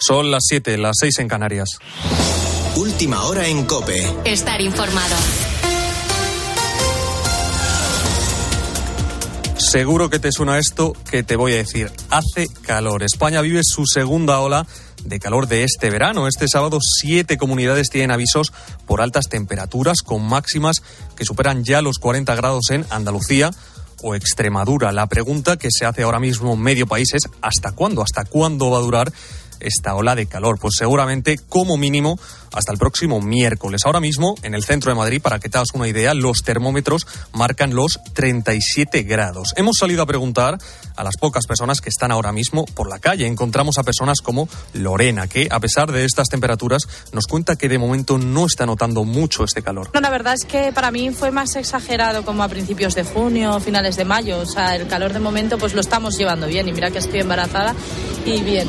Son las 7, las 6 en Canarias. Última hora en Cope. Estar informado. Seguro que te suena esto que te voy a decir. Hace calor. España vive su segunda ola de calor de este verano. Este sábado siete comunidades tienen avisos por altas temperaturas con máximas que superan ya los 40 grados en Andalucía o Extremadura. La pregunta que se hace ahora mismo en medio país es ¿hasta cuándo? ¿Hasta cuándo va a durar esta ola de calor? Pues seguramente como mínimo hasta el próximo miércoles. Ahora mismo, en el centro de Madrid, para que te hagas una idea, los termómetros marcan los 37 grados. Hemos salido a preguntar a las pocas personas que están ahora mismo por la calle. Encontramos a personas como Lorena, que a pesar de estas temperaturas nos cuenta que de momento no está notando mucho este calor. la verdad es que para mí fue más exagerado como a principios de junio, finales de mayo. O sea, el calor de momento pues lo estamos llevando bien y mira que estoy embarazada y bien.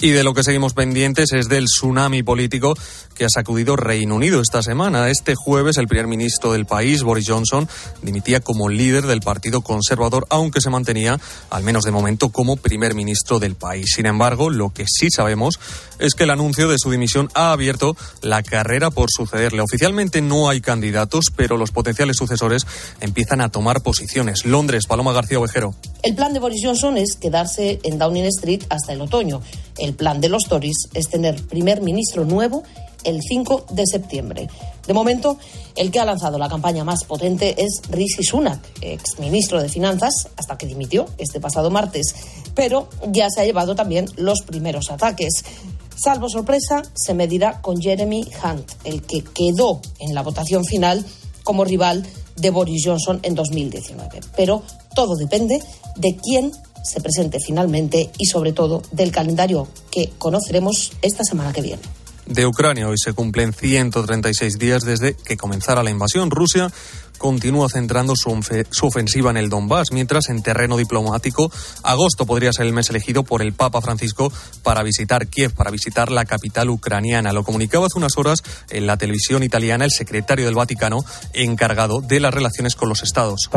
Y de lo que seguimos pendientes es del tsunami político que ha sacudido Reino Unido esta semana. Este jueves el primer ministro del país, Boris Johnson, dimitía como líder del Partido Conservador, aunque se mantenía, al menos de momento, como primer ministro del país. Sin embargo, lo que sí sabemos es que el anuncio de su dimisión ha abierto la carrera por sucederle. Oficialmente no hay candidatos, pero los potenciales sucesores empiezan a tomar posiciones. Londres, Paloma García Ovejero. El plan de Boris Johnson es quedarse en Downing Street hasta el otoño. El plan de los Tories es tener primer ministro nuevo el 5 de septiembre. De momento, el que ha lanzado la campaña más potente es Rishi Sunak, ex ministro de Finanzas, hasta que dimitió este pasado martes. Pero ya se ha llevado también los primeros ataques. Salvo sorpresa, se medirá con Jeremy Hunt, el que quedó en la votación final como rival de Boris Johnson en 2019. Pero todo depende de quién se presente finalmente y sobre todo del calendario que conoceremos esta semana que viene de Ucrania. Hoy se cumplen 136 días desde que comenzara la invasión. Rusia continúa centrando su, ofensiva en el Donbass, mientras en terreno diplomático, agosto podría ser el mes elegido por el Papa Francisco para visitar Kiev, para visitar la capital ucraniana. Lo comunicaba hace unas horas en la televisión italiana el secretario del Vaticano encargado de las relaciones con los estados.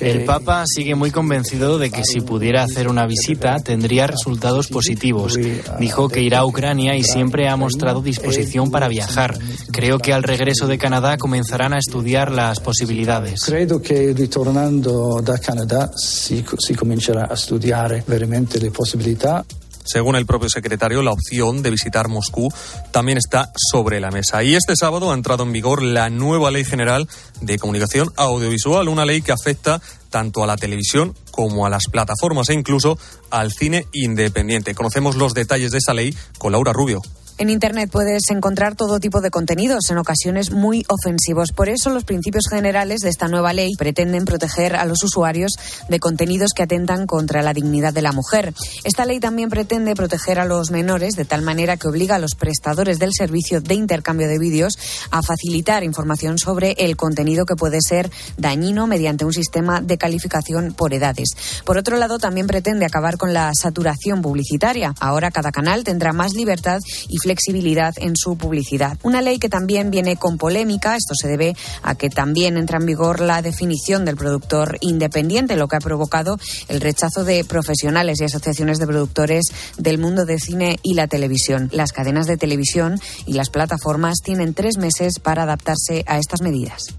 El Papa sigue muy convencido de que si pudiera hacer una visita tendría resultados positivos. Dijo que irá a Ucrania y siempre ha mostrado disposición para viajar. Creo que al regreso de Canadá comenzarán a estudiar las posibilidades. Creo que retornando de Canadá si, si comenzará a estudiar veramente la posibilidad. Según el propio secretario, la opción de visitar Moscú también está sobre la mesa. Y este sábado ha entrado en vigor la nueva Ley General de Comunicación Audiovisual, una ley que afecta tanto a la televisión como a las plataformas e incluso al cine independiente. Conocemos los detalles de esa ley con Laura Rubio. En Internet puedes encontrar todo tipo de contenidos, en ocasiones muy ofensivos. Por eso los principios generales de esta nueva ley pretenden proteger a los usuarios de contenidos que atentan contra la dignidad de la mujer. Esta ley también pretende proteger a los menores de tal manera que obliga a los prestadores del servicio de intercambio de vídeos a facilitar información sobre el contenido que puede ser dañino mediante un sistema de calificación por edades. Por otro lado, también pretende acabar con la saturación publicitaria. Ahora cada canal tendrá más libertad y flexibilidad en su publicidad. Una ley que también viene con polémica. Esto se debe a que también entra en vigor la definición del productor independiente, lo que ha provocado el rechazo de profesionales y asociaciones de productores del mundo del cine y la televisión. Las cadenas de televisión y las plataformas tienen tres meses para adaptarse a estas medidas.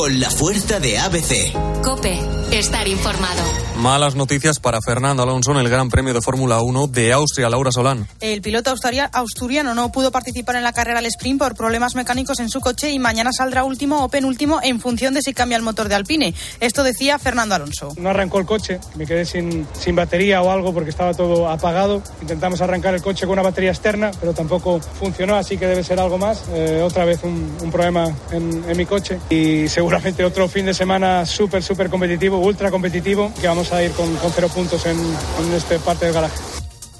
Con la fuerza de ABC. Cope, estar informado. Malas noticias para Fernando Alonso en el Gran Premio de Fórmula 1 de Austria, Laura Solán. El piloto asturiano no pudo participar en la carrera al sprint por problemas mecánicos en su coche y mañana saldrá último o penúltimo en función de si cambia el motor de Alpine. Esto decía Fernando Alonso. No arrancó el coche, me quedé sin, sin batería o algo porque estaba todo apagado. Intentamos arrancar el coche con una batería externa, pero tampoco funcionó, así que debe ser algo más. Eh, otra vez un, problema en, en mi coche. Y y seguramente otro fin de semana súper, súper competitivo, ultra competitivo, que vamos a ir con, cero puntos en, en este parte del garaje.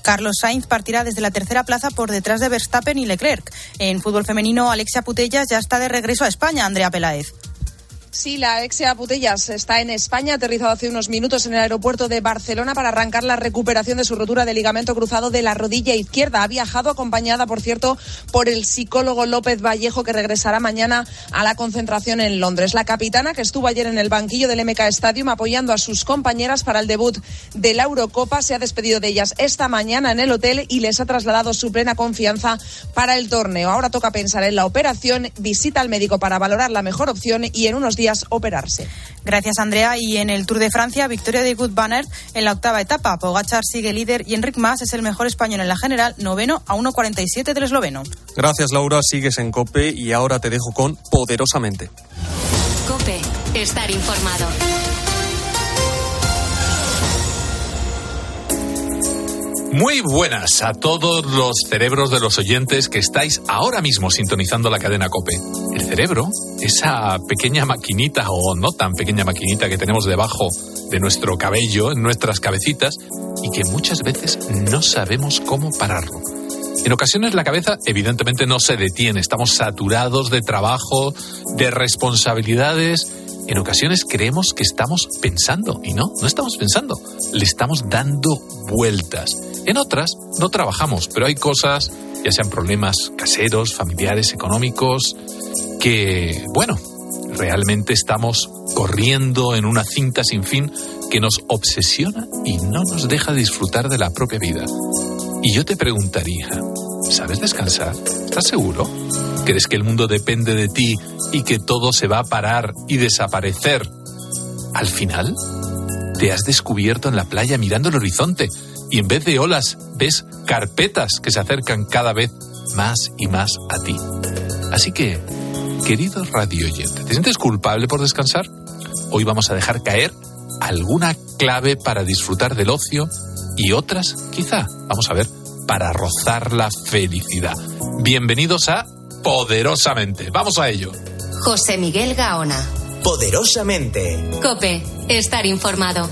Carlos Sainz partirá desde la tercera plaza por detrás de Verstappen y Leclerc. En fútbol femenino, Alexia Putellas ya está de regreso a España, Andrea Peláez. Sí, la ex Putellas está en España, aterrizado hace unos minutos en el aeropuerto de Barcelona para arrancar la recuperación de su rotura de ligamento cruzado de la rodilla izquierda. Ha viajado acompañada, por cierto, por el psicólogo López Vallejo, que regresará mañana a la concentración en Londres. La capitana, que estuvo ayer en el banquillo del MK Stadium apoyando a sus compañeras para el debut de la Eurocopa, se ha despedido de ellas esta mañana en el hotel y les ha trasladado su plena confianza para el torneo. Ahora toca pensar en la operación, visita al médico para valorar la mejor opción y en unos días operarse. Gracias, Andrea. Y en el Tour de Francia, victoria de Good Banner en la octava etapa. Pogachar sigue líder y Enric Mas es el mejor español en la general, noveno a 1.47 del esloveno. Gracias, Laura. Sigues en COPE y ahora te dejo con Poderosamente. COPE, estar informado. Muy buenas a todos los cerebros de los oyentes que estáis ahora mismo sintonizando la cadena Cope. El cerebro, esa pequeña maquinita o no tan pequeña maquinita que tenemos debajo de nuestro cabello, en nuestras cabecitas, y que muchas veces no sabemos cómo pararlo. En ocasiones la cabeza evidentemente no se detiene, estamos saturados de trabajo, de responsabilidades. En ocasiones creemos que estamos pensando y no, no estamos pensando, le estamos dando vueltas. En otras no trabajamos, pero hay cosas, ya sean problemas caseros, familiares, económicos, que, bueno, realmente estamos corriendo en una cinta sin fin que nos obsesiona y no nos deja disfrutar de la propia vida. Y yo te preguntaría, ¿sabes descansar? ¿Estás seguro? ¿Crees que el mundo depende de ti y que todo se va a parar y desaparecer? Al final, te has descubierto en la playa mirando el horizonte y en vez de olas ves carpetas que se acercan cada vez más y más a ti. Así que, querido radio oyente, ¿te sientes culpable por descansar? Hoy vamos a dejar caer alguna clave para disfrutar del ocio y otras, quizá, vamos a ver, para rozar la felicidad. Bienvenidos a Poderosamente. Vamos a ello. José Miguel Gaona. Poderosamente. COPE, estar informado.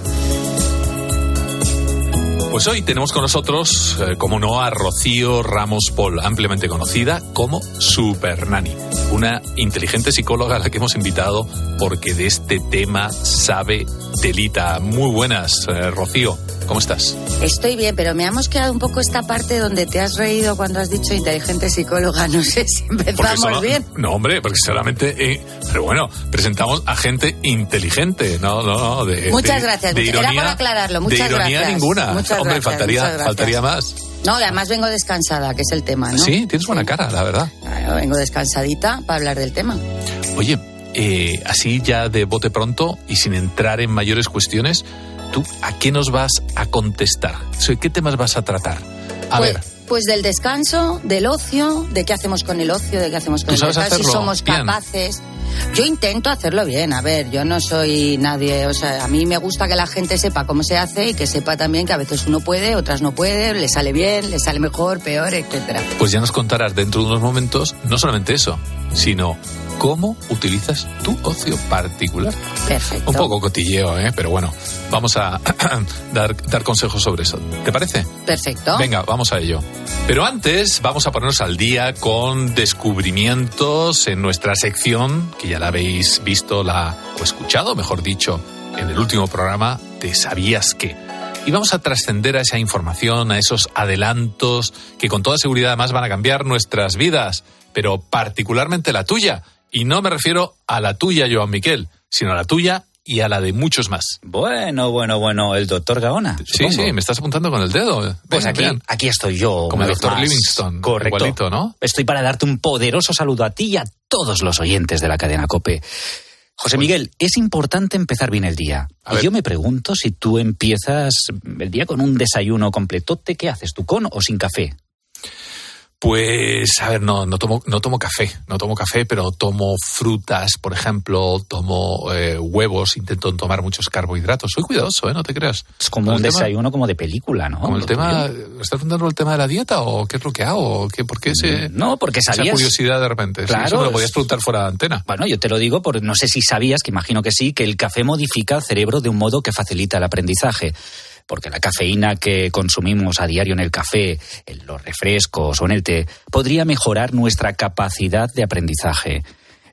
Pues hoy tenemos con nosotros, eh, como no, a Rocío Ramos Paul, ampliamente conocida como Super Nani, una inteligente psicóloga a la que hemos invitado porque de este tema sabe Muy buenas, eh, Rocío. ¿Cómo estás? Estoy bien, pero me ha mosqueado un poco esta parte donde te has reído cuando has dicho inteligente psicóloga. No sé si empezamos solo- bien. No, hombre, porque solamente. eh, pero bueno, presentamos a gente inteligente, no, no, no. De, Muchas de- gracias. De Era ironía, por aclararlo. Muchas de ironía gracias. ninguna. Muchas hombre, gracias, faltaría, faltaría más. No, además vengo descansada, que es el tema, ¿no? Sí, tienes buena cara, la verdad. Claro, vengo descansadita para hablar del tema. Oye, eh, así ya de bote pronto y sin entrar en mayores cuestiones, ¿tú a qué nos vas a contestar? ¿Sobre ¿Qué temas vas a tratar? A pues, ver, Pues del descanso, del ocio, de qué hacemos con el ocio, de qué hacemos con ¿Tú el descanso, si somos bien? capaces. Yo intento hacerlo bien, a ver, yo no soy nadie, o sea, a mí me gusta que la gente sepa cómo se hace y que sepa también que a veces uno puede, otras no puede, le sale bien, le sale mejor, peor, etcétera. pues ya nos contarás dentro de unos momentos no solamente eso, sino cómo utilizas tu ocio particular. Perfecto. Un poco cotilleo, ¿eh? pero bueno, vamos a dar, dar consejos sobre eso. ¿Te parece? Perfecto. Venga, vamos a ello. Pero antes vamos a ponernos al día con descubrimientos en nuestra sección, que ya la habéis visto la, o escuchado, mejor dicho, en el último programa de ¿Sabías qué? Y vamos a trascender a esa información, a esos adelantos que con toda seguridad además van a cambiar nuestras vidas, pero particularmente la tuya. Y no me refiero a la tuya, Joan Miquel, sino a la tuya y a la de muchos más. Bueno, bueno, bueno, el doctor Gaona. Sí, supongo. sí, me estás apuntando con el dedo. Pues aquí, aquí estoy yo. Como el doctor. Livingston. Correcto. Igualito, ¿no? Estoy para darte un poderoso saludo a ti y a todos los oyentes de la cadena Cope. José Miguel, es importante empezar bien el día. A Y ver. yo me pregunto si tú empiezas el día con un desayuno completote, ¿qué haces tú, con o sin café? Pues, a ver, no, no tomo, no tomo café, no tomo café, pero tomo frutas, por ejemplo, tomo eh, huevos, intento tomar muchos carbohidratos. Soy cuidadoso, ¿eh? No te creas. Es como un tema- desayuno como de película, ¿no? Como el tema. ¿estás preguntando el tema de la dieta o qué es lo que hago? ¿O qué, ¿Por qué ese, No, porque esa sabías... curiosidad de repente? Sí, Claro, eso me lo podías preguntar fuera de antena. Bueno, yo te lo digo porque no sé si sabías, que imagino que sí, que el café modifica el cerebro de un modo que facilita el aprendizaje. Porque la cafeína que consumimos a diario en el café, en los refrescos o en el té, podría mejorar nuestra capacidad de aprendizaje.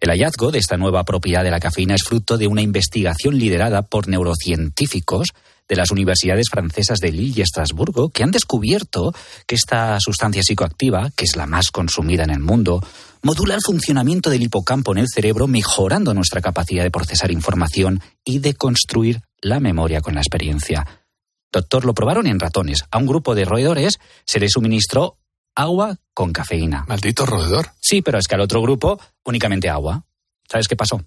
El hallazgo de esta nueva propiedad de la cafeína es fruto de una investigación liderada por neurocientíficos de las universidades francesas de Lille y Estrasburgo, que han descubierto que esta sustancia psicoactiva, que es la más consumida en el mundo, modula el funcionamiento del hipocampo en el cerebro, mejorando nuestra capacidad de procesar información y de construir la memoria con la experiencia. Doctor, lo probaron en ratones. A un grupo de roedores se les suministró agua con cafeína. Maldito roedor. Sí, pero es que al otro grupo únicamente agua. ¿Sabes qué pasó?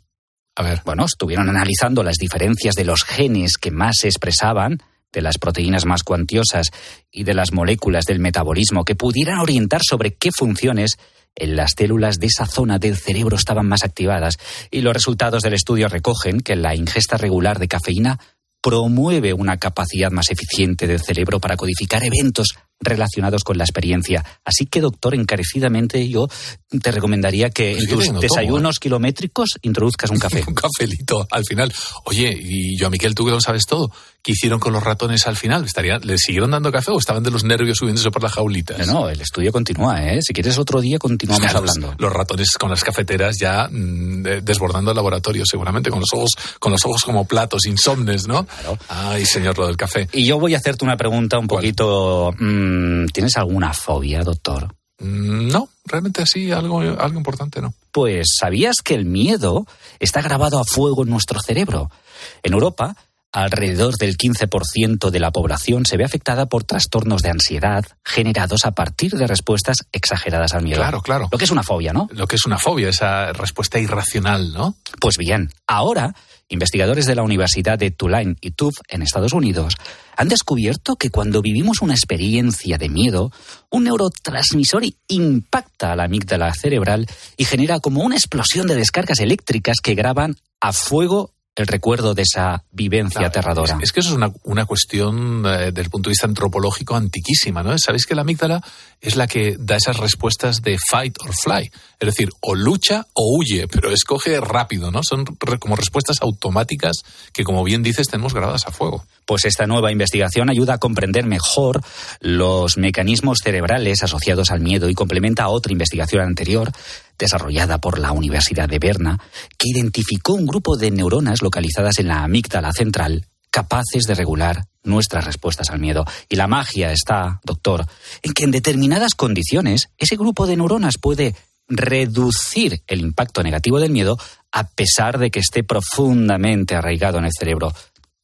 A ver. Bueno, estuvieron analizando las diferencias de los genes que más se expresaban, de las proteínas más cuantiosas y de las moléculas del metabolismo que pudieran orientar sobre qué funciones en las células de esa zona del cerebro estaban más activadas. Y los resultados del estudio recogen que la ingesta regular de cafeína promueve una capacidad más eficiente del cerebro para codificar eventos relacionados con la experiencia. Así que, doctor, encarecidamente yo te recomendaría que Pues en tus no tomo, desayunos kilométricos introduzcas un café. un cafelito al final. Oye, y yo, a Miquel, tú que lo sabes todo, ¿qué hicieron con los ratones al final? ¿Estaría, ¿Les siguieron dando café o estaban de los nervios subiéndose por las jaulitas? No, no, el estudio continúa, ¿eh? Si quieres otro día continuamos Claro, hablando. Los ratones con las cafeteras ya mm, de- desbordando el laboratorio, seguramente, con los ojos, con los ojos como platos, insomnes, ¿no? Ay, señor, lo del café. Y yo voy a hacerte una pregunta un poquito... mm, ¿Tienes alguna fobia, doctor? Mm, No, realmente así, algo, algo importante, ¿no? Pues ¿sabías que el miedo está grabado a fuego en nuestro cerebro? En Europa, alrededor del 15% de la población se ve afectada por trastornos de ansiedad generados a partir de respuestas exageradas al miedo. Claro, claro. Lo que es una fobia, ¿no? Lo que es una fobia, esa respuesta irracional, ¿no? Pues bien, ahora investigadores de la Universidad de Tulane y Tufts en Estados Unidos han descubierto que cuando vivimos una experiencia de miedo, un neurotransmisor impacta a la amígdala cerebral y genera como una explosión de descargas eléctricas que graban a fuego el recuerdo de esa vivencia aterradora. Es, es que eso es una, una cuestión eh, desde el punto de vista antropológico antiquísima, ¿no? Sabéis que la amígdala es la que da esas respuestas de fight or fly, es decir, o lucha o huye, pero escoge rápido, ¿no? Son re- como respuestas automáticas que, como bien dices, tenemos grabadas a fuego. Pues esta nueva investigación ayuda a comprender mejor los mecanismos cerebrales asociados al miedo y complementa a otra investigación anterior desarrollada por la Universidad de Berna que identificó un grupo de neuronas localizadas en la amígdala central capaces de regular nuestras respuestas al miedo. Y la magia está, doctor, en que en determinadas condiciones ese grupo de neuronas puede reducir el impacto negativo del miedo a pesar de que esté profundamente arraigado en el cerebro.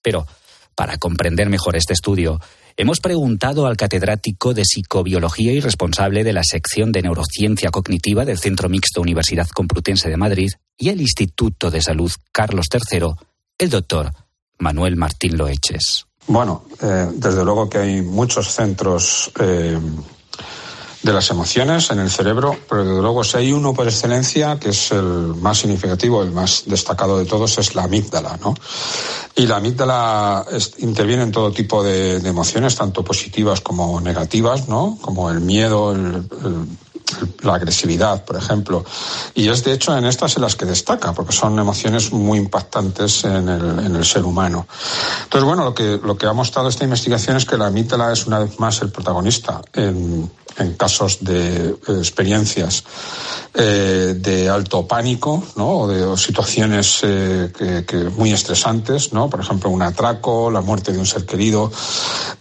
Pero, para comprender mejor este estudio, hemos preguntado al catedrático de psicobiología y responsable de la sección de neurociencia cognitiva del Centro Mixto Universidad Complutense de Madrid y el Instituto de Salud Carlos III, el doctor Manuel Martín Loeches. Bueno, eh, desde luego que hay muchos centros eh, de las emociones en el cerebro, pero desde luego si hay uno por excelencia, que es el más significativo, el más destacado de todos, es la amígdala, ¿no? Y la amígdala interviene en todo tipo de, emociones, tanto positivas como negativas, ¿no? Como el miedo, la agresividad, por ejemplo. Y es de hecho en estas en las que destaca, porque son emociones muy impactantes en el, en el ser humano. Entonces, bueno, lo que, lo que ha mostrado esta investigación es que la amígdala es una vez más el protagonista en, en casos de eh, experiencias eh, de alto pánico, ¿no? O de situaciones eh, que, muy estresantes, ¿no? Por ejemplo, un atraco, la muerte de un ser querido,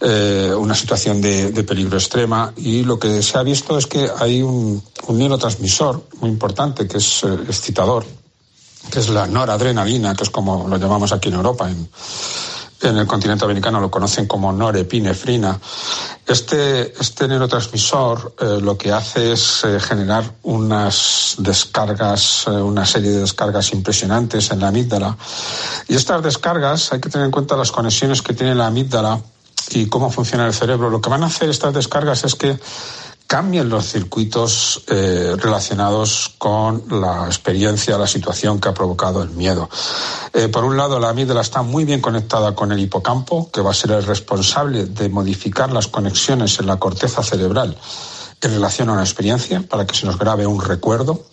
eh, una situación de, peligro extrema. Y lo que se ha visto es que hay un, neurotransmisor muy importante que es eh, excitador, que es la noradrenalina, que es como lo llamamos aquí en Europa, en el continente americano lo conocen como norepinefrina. Este, este neurotransmisor eh, lo que hace es eh, generar unas descargas, eh, una serie de descargas impresionantes en la amígdala. Y estas descargas hay que tener en cuenta las conexiones que tiene la amígdala y cómo funciona el cerebro. Lo que van a hacer estas descargas es que cambien los circuitos eh, relacionados con la experiencia, la situación que ha provocado el miedo. Eh, por un lado, la amígdala está muy bien conectada con el hipocampo, que va a ser el responsable de modificar las conexiones en la corteza cerebral en relación a una experiencia para que se nos grabe un recuerdo.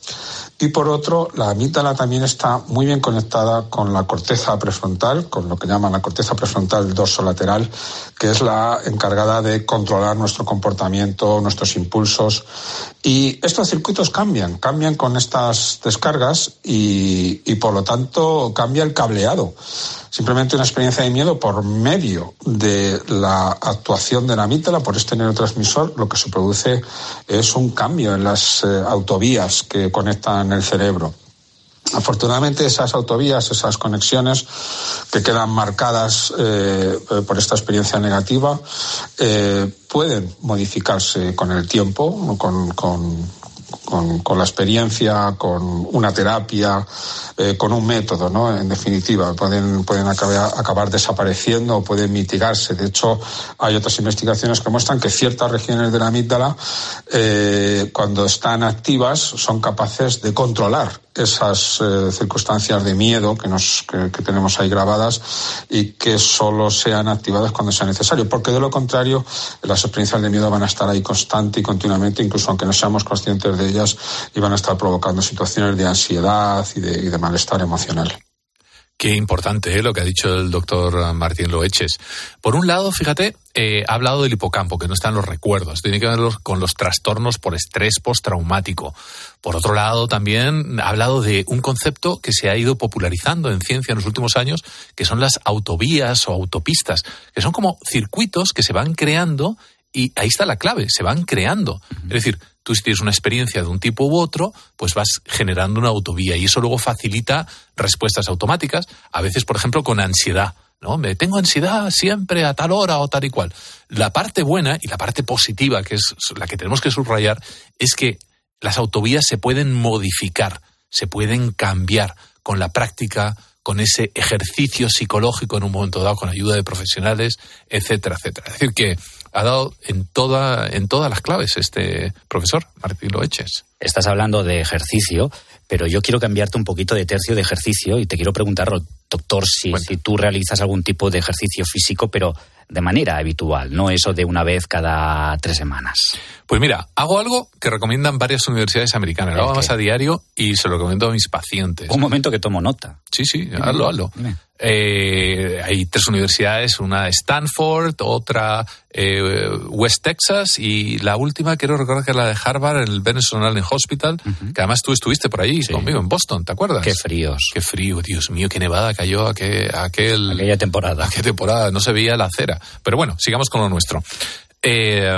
y por otro, la amígdala también está muy bien conectada con la corteza prefrontal, con lo que llaman la corteza prefrontal dorsolateral, que es la encargada de controlar nuestro comportamiento, nuestros impulsos. Y estos circuitos cambian, cambian con estas descargas y, por lo tanto cambia el cableado simplemente una experiencia de miedo por medio de la actuación de la amígdala por este neurotransmisor, lo que se produce es un cambio en las eh, autovías que conectan el cerebro. Afortunadamente esas autovías, esas conexiones que quedan marcadas eh, por esta experiencia negativa, eh, pueden modificarse con el tiempo, con, con con, la experiencia, con una terapia, eh, con un método, ¿no? En definitiva, pueden, pueden acabar, acabar, desapareciendo o pueden mitigarse. De hecho, hay otras investigaciones que muestran que ciertas regiones de la amígdala, eh, cuando están activas, son capaces de controlar esas eh, circunstancias de miedo que, nos, que, tenemos ahí grabadas y que solo sean activadas cuando sea necesario, porque de lo contrario las experiencias de miedo van a estar ahí constante y continuamente, incluso aunque no seamos conscientes de ellas, y van a estar provocando situaciones de ansiedad y de, y de malestar emocional. Qué importante ¿eh? lo que ha dicho el doctor Martín Loeches. Por un lado, fíjate, eh, ha hablado del hipocampo, que no están los recuerdos, tiene que ver con los trastornos por estrés postraumático. Por otro lado, también ha hablado de un concepto que se ha ido popularizando en ciencia en los últimos años, que son las autovías o autopistas, que son como circuitos que se van creando y ahí está la clave, se van creando. Es decir, tú si tienes una experiencia de un tipo u otro, pues vas generando una autovía y eso luego facilita respuestas automáticas, a veces, por ejemplo, con ansiedad. ¿no? Me tengo ansiedad siempre a tal hora o tal y cual. La parte buena y la parte positiva, que es la que tenemos que subrayar, es que las autovías se pueden modificar, se pueden cambiar con la práctica, con ese ejercicio psicológico en un momento dado, con ayuda de profesionales, etcétera, etcétera. Es decir, que ha dado en, toda, en todas las claves este profesor, Martín Loeches. Estás hablando de ejercicio, pero yo quiero cambiarte un poquito de tercio de ejercicio y te quiero preguntar, doctor, si, si tú realizas algún tipo de ejercicio físico, pero de manera habitual, no eso de una vez cada tres semanas. Pues mira, hago algo que recomiendan varias universidades americanas. Lo hago más a diario y se lo recomiendo a mis pacientes. Un momento que tomo nota. Sí, sí, hazlo, hazlo. Eh, hay tres universidades, una Stanford, otra eh, West Texas y la última quiero recordar que es la de Harvard, el Venezuelan Hospital, que además tú estuviste por ahí conmigo en Boston, ¿te acuerdas? Qué fríos. Qué frío, Dios mío, qué nevada cayó aquel, aquel aquella temporada. Aquella temporada, no se veía la acera. Pero bueno, sigamos con lo nuestro. Eh,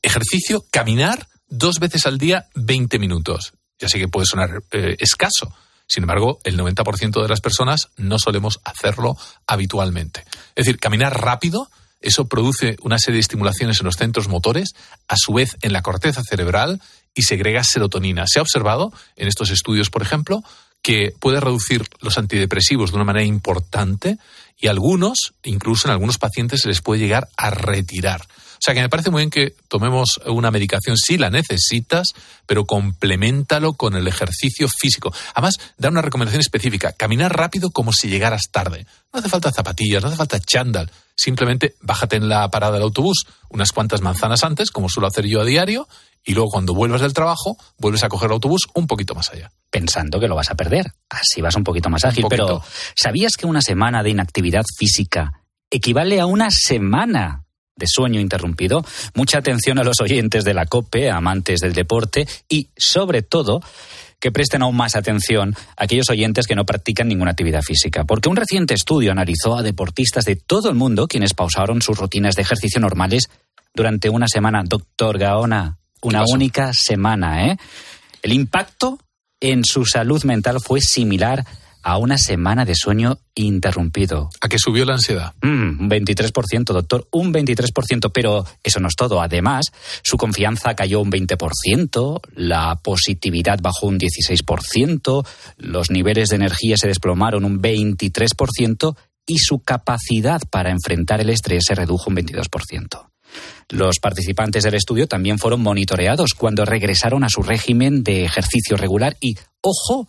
ejercicio, caminar dos veces al día 20 minutos. Ya sé que puede sonar escaso. Sin embargo, el 90% de las personas no solemos hacerlo habitualmente. Es decir, caminar rápido, eso produce una serie de estimulaciones en los centros motores, a su vez en la corteza cerebral y segrega serotonina. Se ha observado en estos estudios, por ejemplo, que puede reducir los antidepresivos de una manera importante y algunos, incluso en algunos pacientes, se les puede llegar a retirar. O sea que me parece muy bien que tomemos una medicación si la necesitas, pero complementalo con el ejercicio físico. Además, da una recomendación específica, caminar rápido como si llegaras tarde. No hace falta zapatillas, no hace falta chándal. Simplemente bájate en la parada del autobús unas cuantas manzanas antes, como suelo hacer yo a diario, y luego cuando vuelvas del trabajo, vuelves a coger el autobús un poquito más allá. Pensando que lo vas a perder. Así vas un poquito más ágil. Pero, ¿sabías que una semana de inactividad física equivale a una semana de sueño interrumpido. Mucha atención a los oyentes de la COPE, amantes del deporte y, sobre todo, que presten aún más atención a aquellos oyentes que no practican ninguna actividad física, porque un reciente estudio analizó a deportistas de todo el mundo quienes pausaron sus rutinas de ejercicio normales durante una semana. Doctor Gaona, una única semana, ¿eh? El impacto en su salud mental fue similar a una semana de sueño interrumpido. ¿A qué subió la ansiedad? Mm, un 23%, doctor, un 23%, pero eso no es todo. Además, su confianza cayó un 20%, la positividad bajó un 16%, los niveles de energía se desplomaron un 23% y su capacidad para enfrentar el estrés se redujo un 22%. Los participantes del estudio también fueron monitoreados cuando regresaron a su régimen de ejercicio regular y, ojo,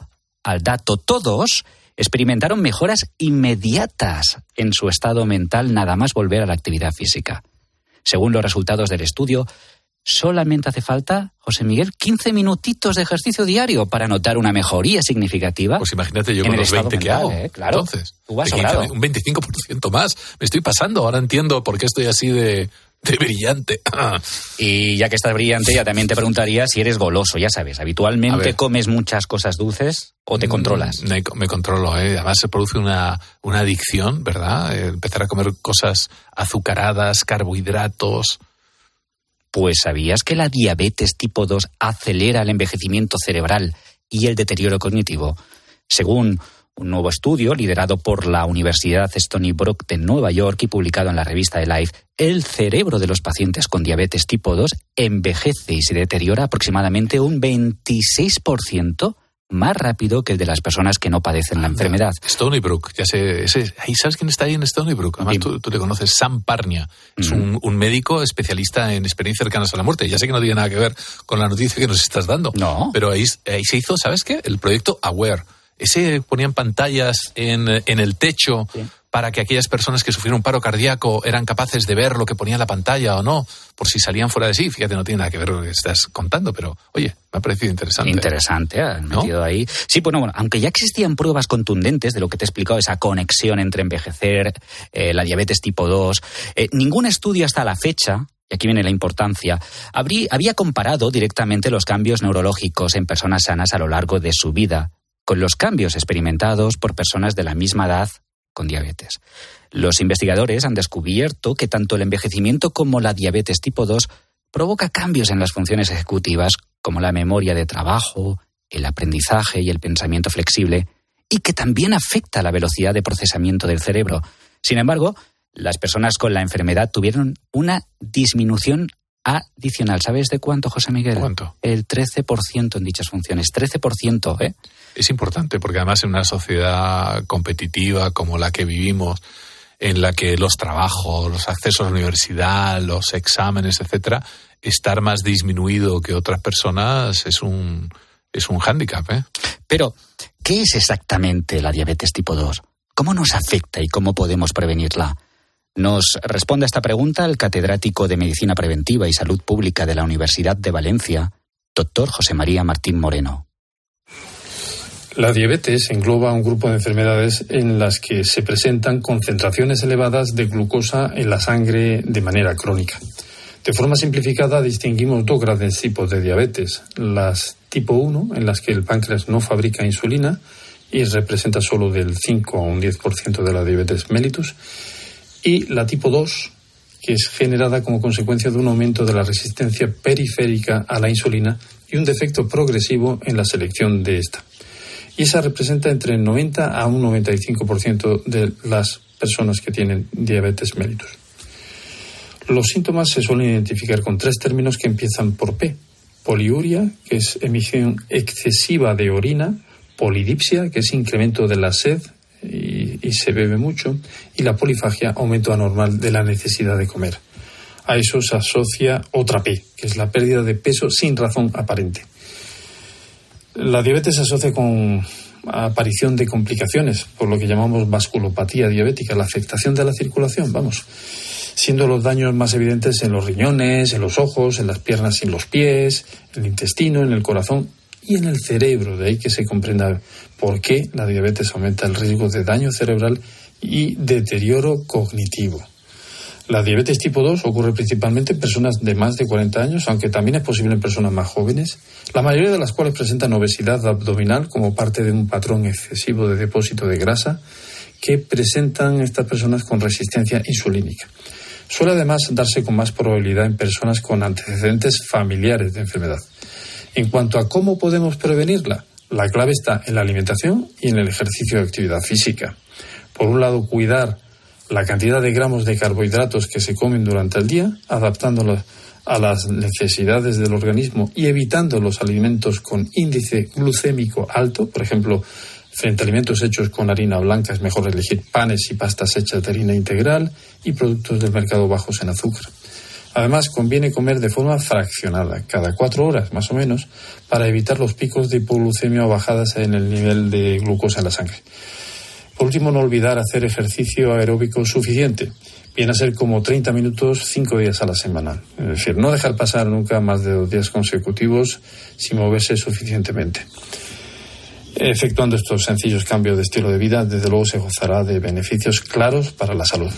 al dato, todos experimentaron mejoras inmediatas en su estado mental nada más volver a la actividad física. Según los resultados del estudio, solamente hace falta, José Miguel, 15 minutitos de ejercicio diario para notar una mejoría significativa. Pues imagínate yo con los 20 que hago. ¿eh? Claro, Entonces, tú vas un 25% más. Me estoy pasando. Ahora entiendo por qué estoy así de, de brillante. y ya que estás brillante, ya también te preguntaría si eres goloso, ya sabes. ¿Habitualmente comes muchas cosas dulces o te mm, controlas? Me, me controlo, ¿eh? Además se produce una, una adicción, ¿verdad? Eh, empezar a comer cosas azucaradas, carbohidratos pues ¿sabías que la diabetes tipo 2 acelera el envejecimiento cerebral y el deterioro cognitivo? Según un nuevo estudio liderado por la Universidad Stony Brook de Nueva York y publicado en la revista Life, el cerebro de los pacientes con diabetes tipo 2 envejece y se deteriora aproximadamente un 26% más rápido que el de las personas que no padecen la enfermedad. Stony Brook, ya sé, ¿sabes quién está ahí en Stony Brook? Además, tú, le conoces, Sam Parnia. Es un, médico especialista en experiencias cercanas a la muerte. Ya sé que no tiene nada que ver con la noticia que nos estás dando. No. Pero ahí, ahí se hizo, ¿sabes qué? El proyecto Aware. Ese ponían pantallas en, en el techo para que aquellas personas que sufrieron un paro cardíaco eran capaces de ver lo que ponía en la pantalla o no, por si salían fuera de sí. Fíjate, no tiene nada que ver lo que estás contando, pero oye, me ha parecido interesante. Interesante, han metido ahí. Sí, bueno, bueno, aunque ya existían pruebas contundentes de lo que te he explicado, esa conexión entre envejecer, eh, la diabetes tipo 2, eh, ningún estudio hasta la fecha y aquí viene la importancia, había comparado directamente los cambios neurológicos en personas sanas a lo largo de su vida con los cambios experimentados por personas de la misma edad con diabetes. Los investigadores han descubierto que tanto el envejecimiento como la diabetes tipo 2 provoca cambios en las funciones ejecutivas como la memoria de trabajo, el aprendizaje y el pensamiento flexible, y que también afecta la velocidad de procesamiento del cerebro. Sin embargo, las personas con la enfermedad tuvieron una disminución adicional. ¿Sabes de cuánto, José Miguel? ¿Cuánto? El 13% en dichas funciones. 13%, ¿eh? Es importante porque además en una sociedad competitiva como la que vivimos, en la que los trabajos, los accesos a la universidad, los exámenes, etcétera, estar más disminuido que otras personas es un es un hándicap, ¿eh? Pero ¿qué es exactamente la diabetes tipo 2? ¿Cómo nos afecta y cómo podemos prevenirla? Nos responde a esta pregunta el catedrático de Medicina Preventiva y Salud Pública de la Universidad de Valencia, doctor José María Martín Moreno. La diabetes engloba un grupo de enfermedades en las que se presentan concentraciones elevadas de glucosa en la sangre de manera crónica. De forma simplificada, distinguimos dos grandes tipos de diabetes. Las tipo 1, en las que el páncreas no fabrica insulina y representa solo del 5 a un 10% de la diabetes mellitus, y la tipo 2, que es generada como consecuencia de un aumento de la resistencia periférica a la insulina y un defecto progresivo en la selección de esta y esa representa entre el 90 a un 95% de las personas que tienen diabetes mellitus. Los síntomas se suelen identificar con tres términos que empiezan por P. Poliuria, que es emisión excesiva de orina, polidipsia, que es incremento de la sed y, y, se bebe mucho, y la polifagia, aumento anormal de la necesidad de comer. A eso se asocia otra P, que es la pérdida de peso sin razón aparente. La diabetes se asocia con aparición de complicaciones, por lo que llamamos vasculopatía diabética, la afectación de la circulación, vamos, siendo los daños más evidentes en los riñones, en los ojos, en las piernas y en los pies, en el intestino, en el corazón y en el cerebro. De ahí que se comprenda por qué la diabetes aumenta el riesgo de daño cerebral y deterioro cognitivo. La diabetes tipo 2 ocurre principalmente en personas de más de 40 años, aunque también es posible en personas más jóvenes, la mayoría de las cuales presentan obesidad abdominal como parte de un patrón excesivo de depósito de grasa que presentan estas personas con resistencia insulínica. Suele además darse con más probabilidad en personas con antecedentes familiares de enfermedad. En cuanto a cómo podemos prevenirla, la clave está en la alimentación y en el ejercicio de actividad física. Por un lado, cuidar la cantidad de gramos de carbohidratos que se comen durante el día, adaptándolos a las necesidades del organismo y evitando los alimentos con índice glucémico alto, por ejemplo, frente a alimentos hechos con harina blanca es mejor elegir panes y pastas hechas de harina integral y productos del mercado bajos en azúcar. Además, conviene comer de forma fraccionada, cada cuatro horas más o menos, para evitar los picos de hipoglucemia o bajadas en el nivel de glucosa en la sangre. Por último, no olvidar hacer ejercicio aeróbico suficiente. Viene a ser como 30 minutos, 5 días a la semana. Es decir, no dejar pasar nunca más de dos días consecutivos sin moverse suficientemente. Efectuando estos sencillos cambios de estilo de vida, desde luego se gozará de beneficios claros para la salud.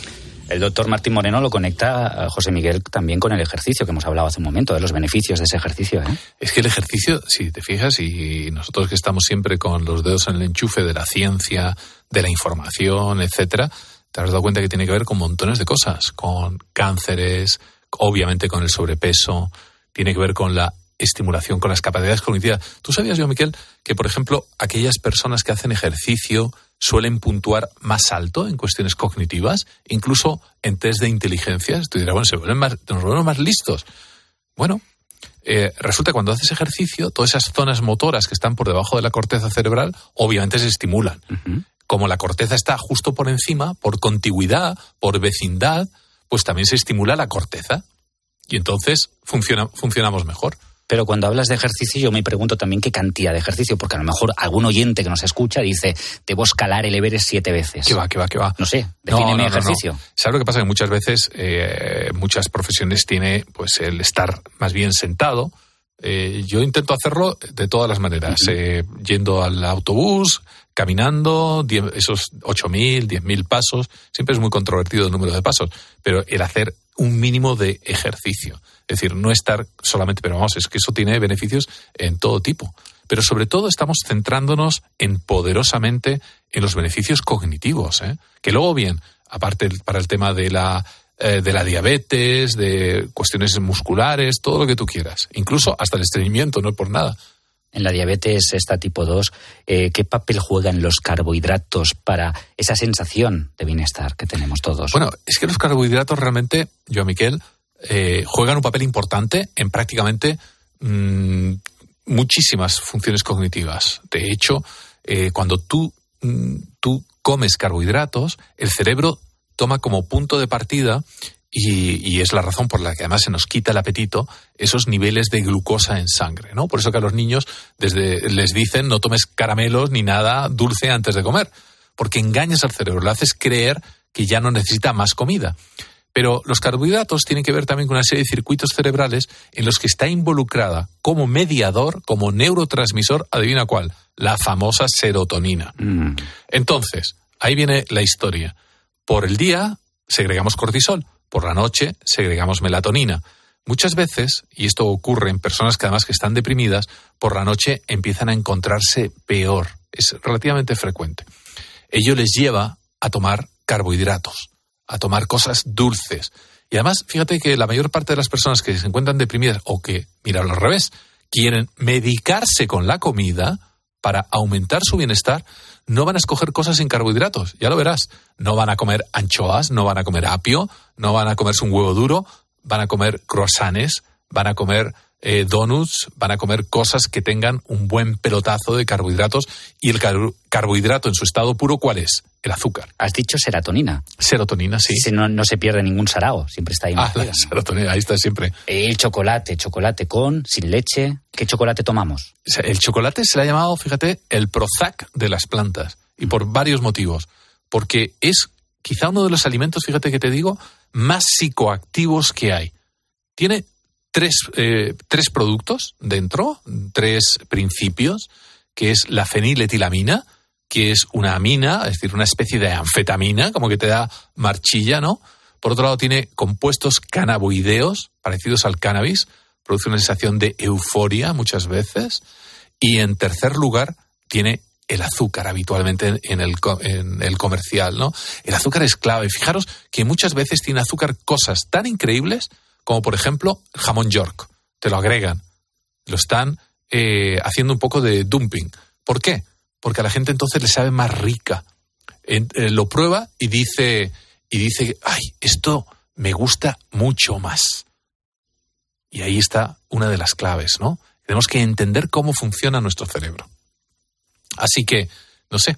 El doctor Martín Moreno lo conecta, José Miguel, también con el ejercicio que hemos hablado hace un momento, de los beneficios de ese ejercicio. ¿eh? Es que el ejercicio, si te fijas, y nosotros que estamos siempre con los dedos en el enchufe de la ciencia, de la información, etcétera, te has dado cuenta que tiene que ver con montones de cosas, con cánceres, obviamente con el sobrepeso, tiene que ver con la estimulación, con las capacidades cognitivas. ¿Tú sabías, yo, Miquel, que, por ejemplo, aquellas personas que hacen ejercicio suelen puntuar más alto en cuestiones cognitivas, incluso en test de inteligencia? Tú dirás, bueno, se vuelven más, nos volvemos más listos. Bueno, eh, resulta que cuando haces ejercicio, todas esas zonas motoras que están por debajo de la corteza cerebral, obviamente se estimulan. Como la corteza está justo por encima, por contigüidad, por vecindad, pues también se estimula la corteza. Y entonces funciona, funcionamos mejor. Pero cuando hablas de ejercicio, yo me pregunto también qué cantidad de ejercicio, porque a lo mejor algún oyente que nos escucha dice, debo escalar el Everest siete veces. ¿Qué va, qué va, qué va? No sé, defíneme ejercicio. ¿Sabes lo que pasa? Que muchas veces, eh, muchas profesiones tiene pues el estar más bien sentado. Eh, yo intento hacerlo de todas las maneras, eh, yendo al autobús, caminando, esos 8.000, 10.000 pasos, siempre es muy controvertido el número de pasos, pero el hacer un mínimo de ejercicio. Es decir, no estar solamente, pero vamos, es que eso tiene beneficios en todo tipo. Pero sobre todo estamos centrándonos en poderosamente en los beneficios cognitivos, ¿eh? que luego bien, aparte para el tema de la eh, de la diabetes, de cuestiones musculares, todo lo que tú quieras, incluso hasta el estreñimiento, no es por nada. En la diabetes esta tipo 2, eh, ¿qué papel juegan los carbohidratos para esa sensación de bienestar que tenemos todos? Bueno, es que los carbohidratos realmente, yo, Miquel, eh, juegan un papel importante en prácticamente mm, muchísimas funciones cognitivas. De hecho, eh, cuando tú, mm, tú comes carbohidratos, el cerebro toma como punto de partida y, es la razón por la que además se nos quita el apetito esos niveles de glucosa en sangre, ¿no? Por eso que a los niños desde les dicen no tomes caramelos ni nada dulce antes de comer, porque engañas al cerebro, le haces creer que ya no necesita más comida. Pero los carbohidratos tienen que ver también con una serie de circuitos cerebrales en los que está involucrada como mediador, como neurotransmisor, adivina cuál, la famosa serotonina. Mm. Entonces, ahí viene la historia. Por el día segregamos cortisol, por la noche segregamos melatonina. Muchas veces, y esto ocurre en personas que además que están deprimidas, por la noche empiezan a encontrarse peor. Es relativamente frecuente. Ello les lleva a tomar carbohidratos, a tomar cosas dulces. Y además, fíjate que la mayor parte de las personas que se encuentran deprimidas o que, mira, al revés, quieren medicarse con la comida para aumentar su bienestar, no van a escoger cosas sin carbohidratos, ya lo verás. No van a comer anchoas, no van a comer apio, no van a comerse un huevo duro, van a comer croissants, van a comer eh, donuts, van a comer cosas que tengan un buen pelotazo de carbohidratos. ¿Y el carbohidrato en su estado puro cuál es? El azúcar. Has dicho serotonina. Serotonina, sí. no, no, se pierde ningún sarao, siempre está ahí. Ah, la serotonina, ahí está siempre. El chocolate, chocolate con, sin leche. ¿Qué chocolate tomamos? El chocolate se le ha llamado, fíjate, el Prozac de las plantas. Y por varios motivos. Porque es quizá uno de los alimentos, fíjate que te digo, más psicoactivos que hay. Tiene tres, eh, tres productos dentro, tres principios, que es la feniletilamina, que es una amina, es decir, una especie de anfetamina, como que te da marchilla, ¿no? Por otro lado, tiene compuestos cannabinoideos, parecidos al cannabis, produce una sensación de euforia muchas veces. Y en tercer lugar, tiene el azúcar habitualmente en el, en el comercial, ¿no? El azúcar es clave. Fijaros que muchas veces tiene azúcar cosas tan increíbles como por ejemplo el jamón York. Te lo agregan. Lo están eh, haciendo un poco de dumping. ¿Por qué? Porque a la gente entonces le sabe más rica. Eh, lo prueba y dice, y dice, ay, esto me gusta mucho más. Y ahí está una de las claves, ¿no? Tenemos que entender cómo funciona nuestro cerebro. Así que, no sé,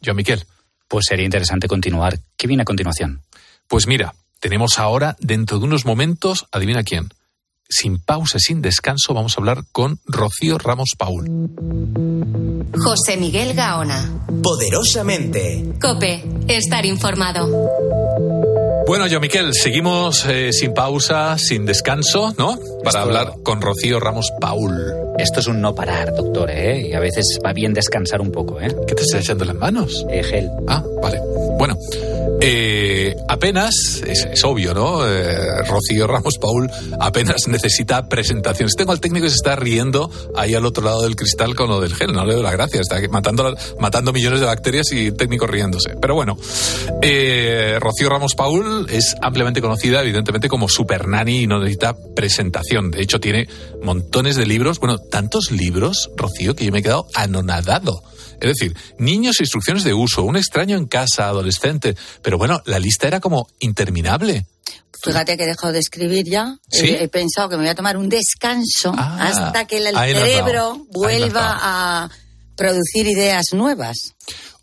yo, Miquel. Pues sería interesante continuar. ¿Qué viene a continuación? Pues mira, tenemos ahora, dentro de unos momentos, adivina quién, sin pausa, sin descanso, vamos a hablar con Rocío Ramos Paul. José Miguel Gaona. Poderosamente. Cope, estar informado. Bueno, yo, Miquel, seguimos eh, sin pausa, sin descanso, ¿no? Para hablar con Rocío Ramos Paul. Esto es un no parar, doctor, ¿eh? Y a veces va bien descansar un poco, ¿eh? ¿Qué te estás echando las manos? Eh, gel. Ah, vale. Bueno, eh, apenas, es, es obvio, ¿no? Eh, Rocío Ramos Paul apenas necesita presentaciones. Tengo al técnico que se está riendo ahí al otro lado del cristal con lo del gel. No le doy la gracia. Está matando, matando millones de bacterias y el técnico riéndose. Pero bueno, eh, Rocío Ramos Paul es ampliamente conocida, evidentemente, como super nani y no necesita presentación. De hecho, tiene montones de libros. Bueno, tantos libros, Rocío, que yo me he quedado anonadado. Es decir, niños, e instrucciones de uso, un extraño en casa, adolescente. Pero bueno, la lista era como interminable. Fíjate que he dejado de escribir ya. ¿Sí? He, he pensado que me voy a tomar un descanso Ah, hasta que el cerebro vuelva a producir ideas nuevas.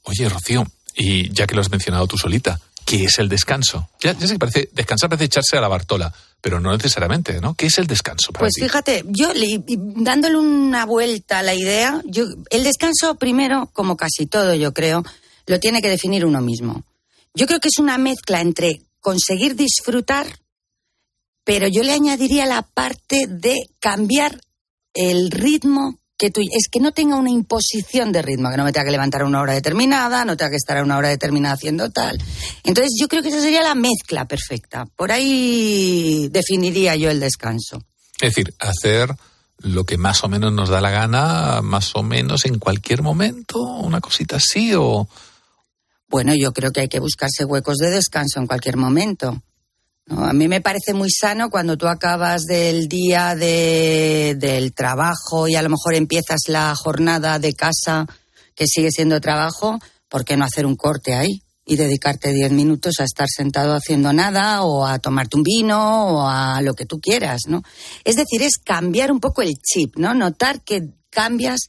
Oye, Rocío, y ya que lo has mencionado tú solita, ¿qué es el descanso? Ya, ya sé que parece, descansar parece echarse a la Bartola, pero no necesariamente, ¿no? ¿Qué es el descanso para Pues ti? fíjate, yo le- dándole una vuelta a la idea, yo, el descanso primero, como casi todo yo creo, lo tiene que definir uno mismo. Yo creo que es una mezcla entre conseguir disfrutar, pero yo le añadiría la parte de cambiar el ritmo que tú, es que no tenga una imposición de ritmo, que no me tenga que levantar a una hora determinada, no tenga que estar a una hora determinada haciendo tal. Entonces yo creo que esa sería la mezcla perfecta. Por ahí definiría yo el descanso. Es decir, hacer lo que más o menos nos da la gana, más o menos en cualquier momento, una cosita así, o... Bueno, yo creo que hay que buscarse huecos de descanso en cualquier momento. ¿No? A mí me parece muy sano cuando tú acabas del día de, del trabajo y a lo mejor empiezas la jornada de casa, que sigue siendo trabajo, ¿por qué no hacer un corte ahí? Y dedicarte 10 minutos a estar sentado haciendo nada o a tomarte un vino o a lo que tú quieras, ¿no? Es decir, es cambiar un poco el chip, ¿no? Notar que cambias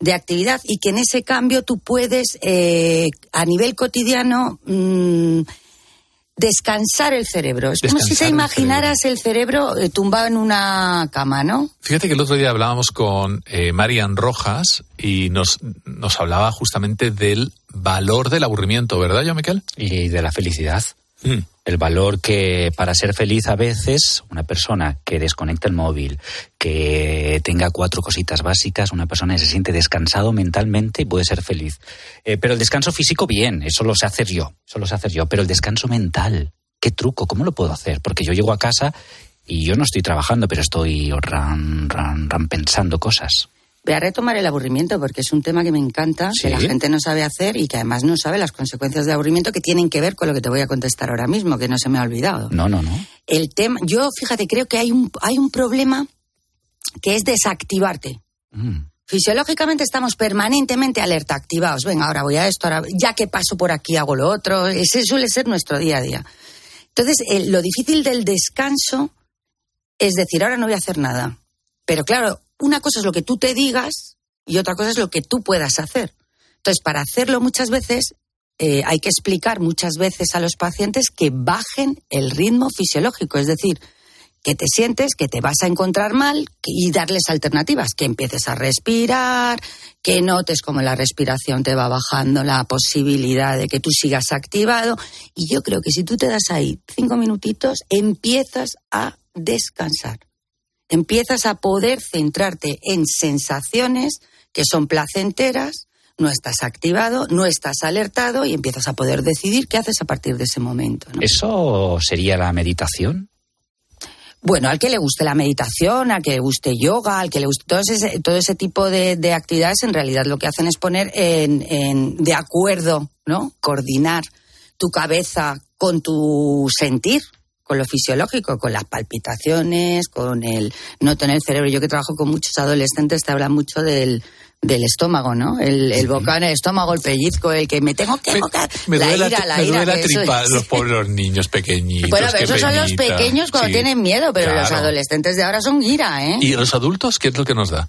de actividad y que en ese cambio tú puedes, eh, a nivel cotidiano, mm, descansar el cerebro. Es como si te el imaginaras el cerebro, eh, tumbado en una cama, ¿no? Fíjate que el otro día hablábamos con eh, Marian Rojas y nos, nos hablaba justamente del valor del aburrimiento, ¿verdad, yo, Miquel? Y de la felicidad. Mm. El valor que para ser feliz a veces una persona que desconecta el móvil, que tenga cuatro cositas básicas, una persona que se siente descansado mentalmente puede ser feliz. Eh, pero el descanso físico, bien, eso lo sé hacer yo, eso lo sé hacer yo. Pero el descanso mental, ¿qué truco? ¿Cómo lo puedo hacer? Porque yo llego a casa y yo no estoy trabajando, pero estoy pensando cosas. Voy a retomar el aburrimiento porque es un tema que me encanta, Sí. que la gente no sabe hacer y que además no sabe las consecuencias de aburrimiento que tienen que ver con lo que te voy a contestar ahora mismo, que no se me ha olvidado. No, no, no. El tema, yo fíjate, creo que hay un, hay un problema que es desactivarte. Mm. Fisiológicamente estamos permanentemente alerta, activados. Venga, ahora voy a esto, ahora ya que paso por aquí hago lo otro. Ese suele ser nuestro día a día. Entonces, eh, lo difícil del descanso es decir, ahora no voy a hacer nada. Pero claro, una cosa es lo que tú te digas y otra cosa es lo que tú puedas hacer. Entonces, para hacerlo muchas veces eh, hay que explicar muchas veces a los pacientes que bajen el ritmo fisiológico, es decir, que te sientes que te vas a encontrar mal y darles alternativas, que empieces a respirar, que notes cómo la respiración te va bajando la posibilidad de que tú sigas activado. Y yo creo que si tú te das ahí cinco minutitos, empiezas a descansar. Empiezas a poder centrarte en sensaciones que son placenteras, no estás activado, no estás alertado y empiezas a poder decidir qué haces a partir de ese momento. ¿no? ¿Eso sería la meditación? Bueno, al que le guste la meditación, al que le guste yoga, al que le guste todo ese, todo ese tipo de, de actividades, en realidad lo que hacen es poner en, en- de acuerdo, ¿no? Coordinar tu cabeza con tu sentir, con lo fisiológico, con las palpitaciones, con el no tener cerebro. Yo que trabajo con muchos adolescentes te hablan mucho del, del estómago, ¿no? El, el bocado en el estómago, el pellizco, el que me tengo que bocar. Me la duele ira, la, me ira. duele la eso tripa, es- los pobres niños pequeñitos. Bueno, pero esos son los pequeños cuando Sí, tienen miedo, pero los adolescentes de ahora son ira, ¿eh? ¿Y los adultos qué es lo que nos da?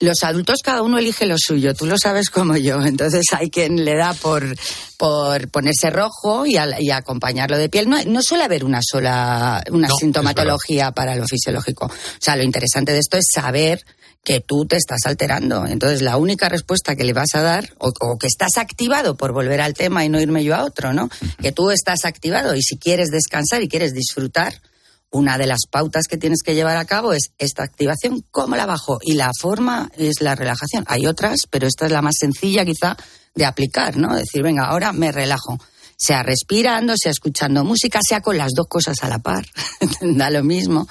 Los adultos cada uno elige lo suyo, tú lo sabes como yo. Entonces hay quien le da por, por ponerse rojo y, al- y acompañarlo de piel. No, no suele haber una sola una No, sintomatología para lo fisiológico. O sea, lo interesante de esto es saber que tú te estás alterando. Entonces, la única respuesta que le vas a dar, o, o que estás activado, por volver al tema y no irme yo a otro, ¿no? Que tú estás activado y si quieres descansar y quieres disfrutar, una de las pautas que tienes que llevar a cabo es esta activación, ¿cómo la bajo? Y la forma es la relajación. Hay otras, pero esta es la más sencilla quizá de aplicar, ¿no? Decir, venga, ahora me relajo. Sea respirando, sea escuchando música, sea con las dos cosas a la par. da lo mismo.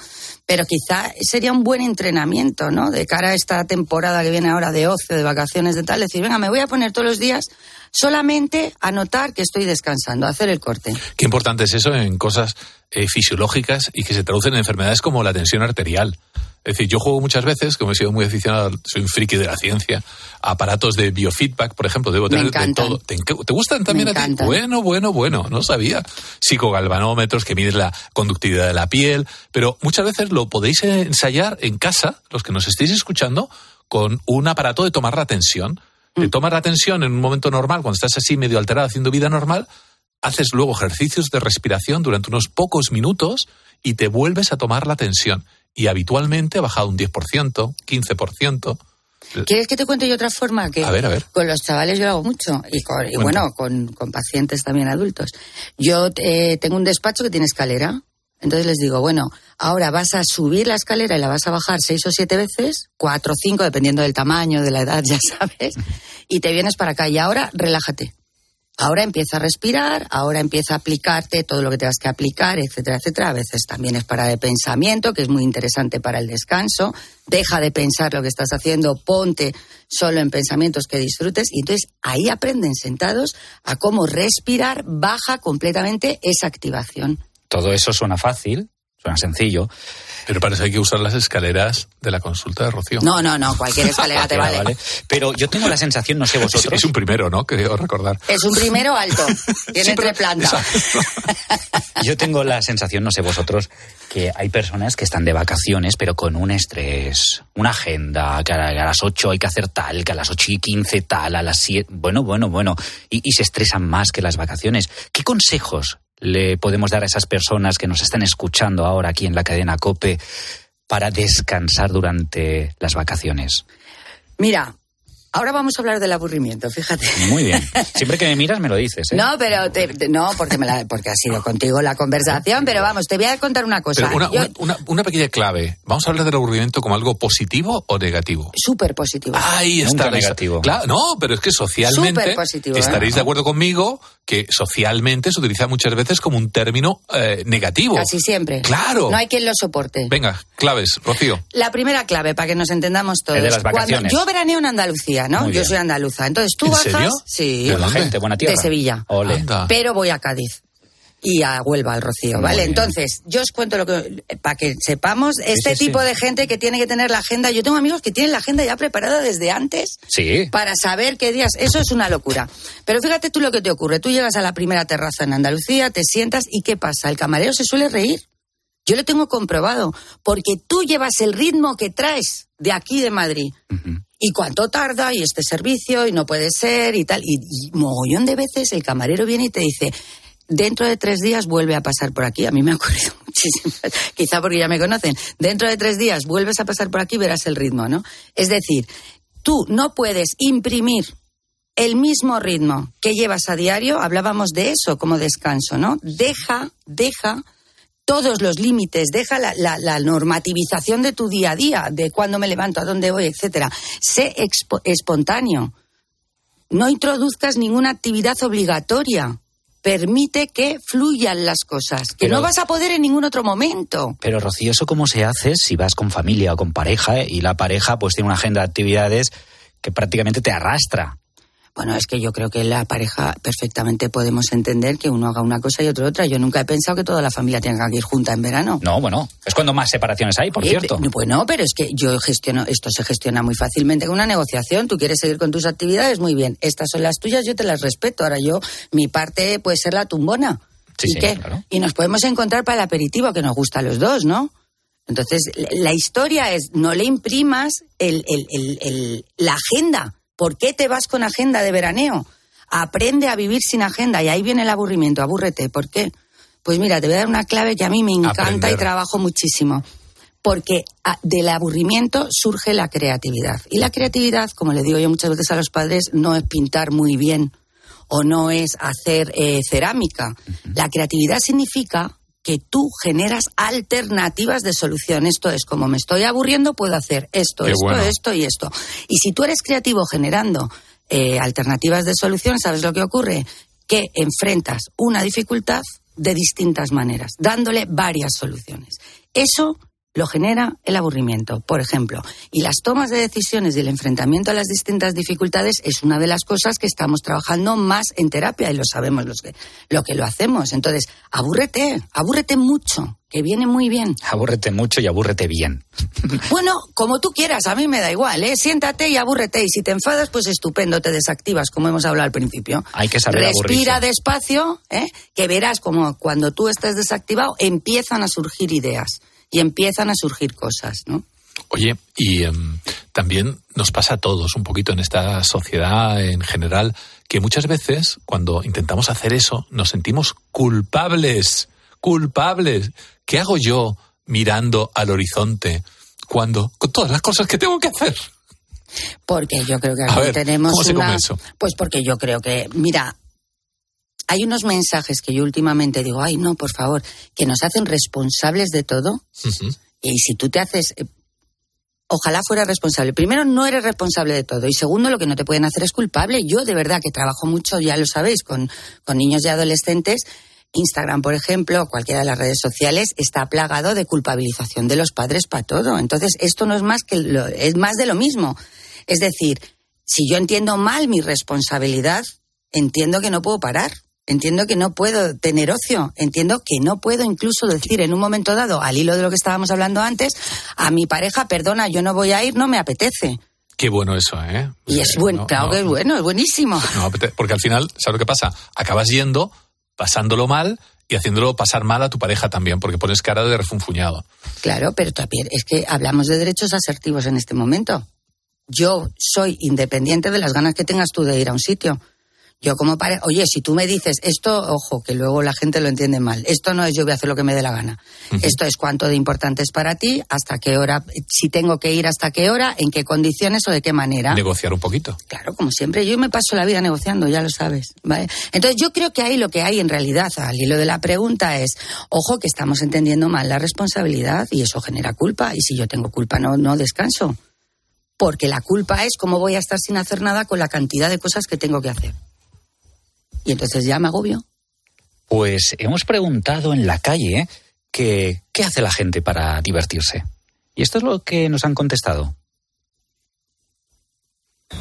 Pero quizá sería un buen entrenamiento, ¿no? De cara a esta temporada que viene ahora de ocio, de vacaciones, de tal. Decir, venga, me voy a poner todos los días solamente a notar que estoy descansando, a hacer el corte. Qué importante es eso en cosas eh, fisiológicas y que se traducen en enfermedades como la tensión arterial. Es decir, yo juego muchas veces, como he sido muy aficionado, soy un friki de la ciencia, aparatos de biofeedback, por ejemplo, debo tener de todo. ¿Te, te gustan también Me a ti? Bueno, bueno, bueno, no sabía. Psicogalvanómetros que miden la conductividad de la piel, pero muchas veces lo podéis ensayar en casa, los que nos estéis escuchando, con un aparato de tomar la tensión. Mm. Te tomas la tensión en un momento normal, cuando estás así medio alterado haciendo vida normal, haces luego ejercicios de respiración durante unos pocos minutos y te vuelves a tomar la tensión. Y habitualmente ha bajado un 10%, 15%. ¿Quieres que te cuente yo otra forma? Que A ver, a ver. Con los chavales yo lo hago mucho y, con- y bueno, con, con pacientes también adultos. Yo eh, tengo un despacho que tiene escalera. Entonces les digo, bueno, ahora vas a subir la escalera y la vas a bajar seis o siete veces, cuatro o cinco, dependiendo del tamaño, de la edad, ya sabes, y te vienes para acá. Y ahora relájate. Ahora empieza a respirar, ahora empieza a aplicarte todo lo que tengas que aplicar, etcétera, etcétera. A veces también es para el pensamiento, que es muy interesante para el descanso. Deja de pensar lo que estás haciendo, ponte solo en pensamientos que disfrutes. Y entonces ahí aprenden sentados a cómo respirar baja completamente esa activación. Todo eso suena fácil, suena sencillo. Pero para eso hay que usar las escaleras de la consulta de Rocío. No, no, no, cualquier escalera te vale. Pero yo tengo la sensación, no sé vosotros. es un primero, ¿no? Creo recordar. Es un primero alto, tiene Sí, tres plantas. Yo tengo la sensación, no sé vosotros, que hay personas que están de vacaciones, pero con un estrés, una agenda, que a a las 8 hay que hacer tal, que a las 8 y 15 tal, a las 7. Bueno, bueno, bueno. Y, y se estresan más que las vacaciones. ¿Qué consejos le podemos dar a esas personas que nos están escuchando ahora aquí en la cadena COPE para descansar durante las vacaciones? Mira, ahora vamos a hablar del aburrimiento, fíjate. Muy bien. Siempre que me miras me lo dices. ¿eh? No, pero te- te- no, porque, me la- porque ha sido contigo la conversación, pero vamos, te voy a contar una cosa. Pero una, Yo- una- una- una pequeña clave. ¿Vamos a hablar del aburrimiento como algo positivo o negativo? Súper positivo. Ahí Nunca está. negativo. Claro, no, pero es que socialmente Súper positivo, ¿eh? estaréis de acuerdo conmigo que socialmente se utiliza muchas veces como un término eh, negativo. Casi siempre. Claro. No hay quien lo soporte. Venga, claves, Rocío. La primera clave, para que nos entendamos todos. El de las Cuando- vacaciones. yo veraneo en Andalucía, ¿no? Yo soy andaluza. Entonces tú ¿En bajas. serio? Sí. Buena gente, buena tierra. De Sevilla. Ole. Pero voy a Cádiz. Y a Huelva, al Rocío, ¿vale? Entonces, yo os cuento lo que. Para que sepamos, este sí, tipo sí. de gente que tiene que tener la agenda. Yo tengo amigos que tienen la agenda ya preparada desde antes Sí. para saber qué días. Eso es una locura. Pero fíjate tú lo que te ocurre. Tú llegas a la primera terraza en Andalucía, te sientas y ¿qué pasa? El camarero se suele reír. Yo lo tengo comprobado, porque tú llevas el ritmo que traes de aquí de Madrid. ¿Y cuánto tarda? Y este servicio, y no puede ser, y tal. Y, mogollón de veces el camarero viene y te dice, dentro de tres días vuelve a pasar por aquí. A mí me ha ocurrido muchísimo, quizá porque ya me conocen. Dentro de tres días vuelves a pasar por aquí verás el ritmo, ¿no? Es decir, tú no puedes imprimir el mismo ritmo que llevas a diario, hablábamos de eso como descanso, ¿no? Deja, deja todos los límites, deja la, la- la normativización de tu día a día, de cuándo me levanto, a dónde voy, etcétera. Sé expo- espontáneo. No introduzcas ninguna actividad obligatoria. Permite que fluyan las cosas, que Pero- no vas a poder en ningún otro momento. Pero Rocío, ¿eso cómo se hace si vas con familia o con pareja eh? y la pareja pues tiene una agenda de actividades que prácticamente te arrastra? Bueno, es que yo creo que la pareja perfectamente podemos entender que uno haga una cosa y otro otra. Yo nunca he pensado que toda la familia tenga que ir junta en verano. No, bueno, es cuando más separaciones hay, por cierto. pe- Bueno, pero es que yo gestiono, esto se gestiona muy fácilmente con una negociación. Tú quieres seguir con tus actividades, muy bien. Estas son las tuyas, yo te las respeto. Ahora yo, mi parte puede ser la tumbona. Sí, ¿Y sí, qué? claro. Y nos podemos encontrar para el aperitivo, que nos gusta a los dos, ¿no? Entonces, la historia es, no le imprimas el, la agenda. ¿Por qué te vas con agenda de veraneo? Aprende a vivir sin agenda y ahí viene el aburrimiento. Abúrrete. ¿Por qué? Pues mira, te voy a dar una clave que a mí me encanta y trabajo muchísimo. Porque del aburrimiento surge la creatividad. Y la creatividad, como le digo yo muchas veces a los padres, no es pintar muy bien o no es hacer eh, cerámica. La creatividad significa que tú generas alternativas de solución. Esto es como me estoy aburriendo, puedo hacer esto, esto, esto y esto. Y si tú eres creativo generando eh, alternativas de solución, ¿sabes lo que ocurre? Que enfrentas una dificultad de distintas maneras, dándole varias soluciones. Eso lo genera el aburrimiento, por ejemplo. Y las tomas de decisiones y el enfrentamiento a las distintas dificultades es una de las cosas que estamos trabajando más en terapia y lo sabemos los que, lo que lo hacemos. Entonces, abúrrete, abúrrete mucho, que viene muy bien. Abúrrete mucho y abúrrete bien. Bueno, como tú quieras, a mí me da igual, ¿eh? Siéntate y abúrrete. Y si te enfadas, pues estupendo, te desactivas, como hemos hablado al principio. Hay que saber Respira despacio, ¿eh? Que verás como cuando tú estés desactivado empiezan a surgir ideas y empiezan a surgir cosas, ¿no? Oye, y em, también nos pasa a todos un poquito en esta sociedad en general que muchas veces cuando intentamos hacer eso nos sentimos culpables, culpables. ¿Qué hago yo mirando al horizonte cuando con todas las cosas que tengo que hacer? Porque yo creo que aquí tenemos ¿cómo se una, eso? pues porque yo creo que mira, hay unos mensajes que yo últimamente digo, ay, no, por favor, que nos hacen responsables de todo. Y si tú te haces. Eh, ojalá fuera responsable. Primero, no eres responsable de todo. Y segundo, lo que no te pueden hacer es culpable. Yo, de verdad, que trabajo mucho, ya lo sabéis, con, con niños y adolescentes. Instagram, por ejemplo, cualquiera de las redes sociales, está plagado de culpabilización de los padres para todo. Entonces, esto no es más que lo, es más de lo mismo. Es decir, si yo entiendo mal mi responsabilidad, entiendo que no puedo parar. Entiendo que no puedo tener ocio, entiendo que no puedo incluso decir en un momento dado, al hilo de lo que estábamos hablando antes, a mi pareja, perdona, yo no voy a ir, no me apetece. Qué bueno eso, ¿eh? Y es bueno, claro que es bueno, es buenísimo. porque al final, ¿sabes lo que pasa? Acabas yendo, pasándolo mal y haciéndolo pasar mal a tu pareja también, porque pones cara de refunfuñado. Claro, pero también es que hablamos de derechos asertivos en este momento. Yo soy independiente de las ganas que tengas tú de ir a un sitio. Yo como oye, si tú me dices esto, ojo, que luego la gente lo entiende mal. Esto no es yo voy a hacer lo que me dé la gana. Esto es cuánto de importante es para ti, hasta qué hora, si tengo que ir, hasta qué hora, en qué condiciones o de qué manera. Negociar un poquito. Claro, como siempre, yo me paso la vida negociando, ya lo sabes, ¿vale? Entonces yo creo que ahí lo que hay en realidad, al hilo de la pregunta es, ojo, que estamos entendiendo mal la responsabilidad y eso genera culpa y si yo tengo culpa no no descanso. Porque la culpa es cómo voy a estar sin hacer nada con la cantidad de cosas que tengo que hacer. Y entonces ya me agobio. Pues hemos preguntado en la calle que, qué hace la gente para divertirse. Y esto es lo que nos han contestado.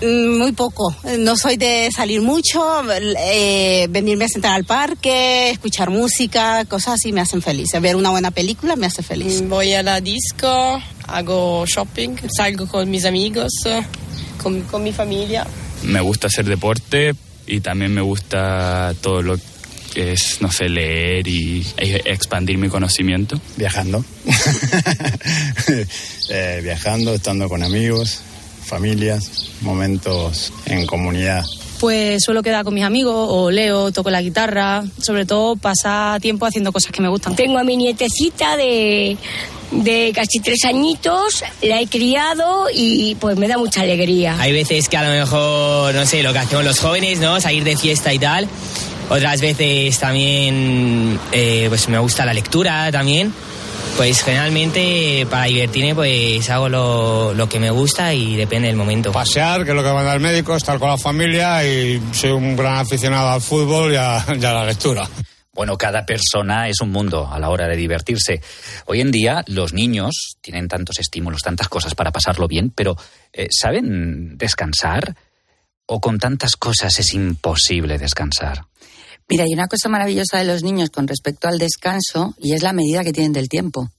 Mm, muy poco. No soy de salir mucho. Eh, venirme a sentar al parque, escuchar música, cosas así me hacen feliz. Ver una buena película me hace feliz. Mm, voy a la disco, hago shopping, salgo con mis amigos, con, con mi familia. Me gusta hacer deporte, y también me gusta todo lo que es, no sé, leer y e, expandir mi conocimiento. Viajando. Eh, viajando, estando con amigos, familias, momentos en comunidad. Pues suelo quedar con mis amigos o leo, toco la guitarra, sobre todo pasar tiempo haciendo cosas que me gustan. Tengo a mi nietecita de, de casi tres añitos, la he criado y pues me da mucha alegría. Hay veces que a lo mejor, no sé, lo que hacemos los jóvenes, ¿no? Salir de fiesta y tal. Otras veces también, eh, pues me gusta la lectura también. Pues generalmente para divertirme pues hago lo, lo, que me gusta y depende del momento. Pasear, que es lo que manda el médico, estar con la familia y soy un gran aficionado al fútbol y a, y a la lectura. Bueno, cada persona es un mundo a la hora de divertirse. Hoy en día los niños tienen tantos estímulos, tantas cosas para pasarlo bien, pero eh, ¿saben descansar? ¿O con tantas cosas es imposible descansar? Mira, hay una cosa maravillosa de los niños con respecto al descanso y es la medida que tienen del tiempo.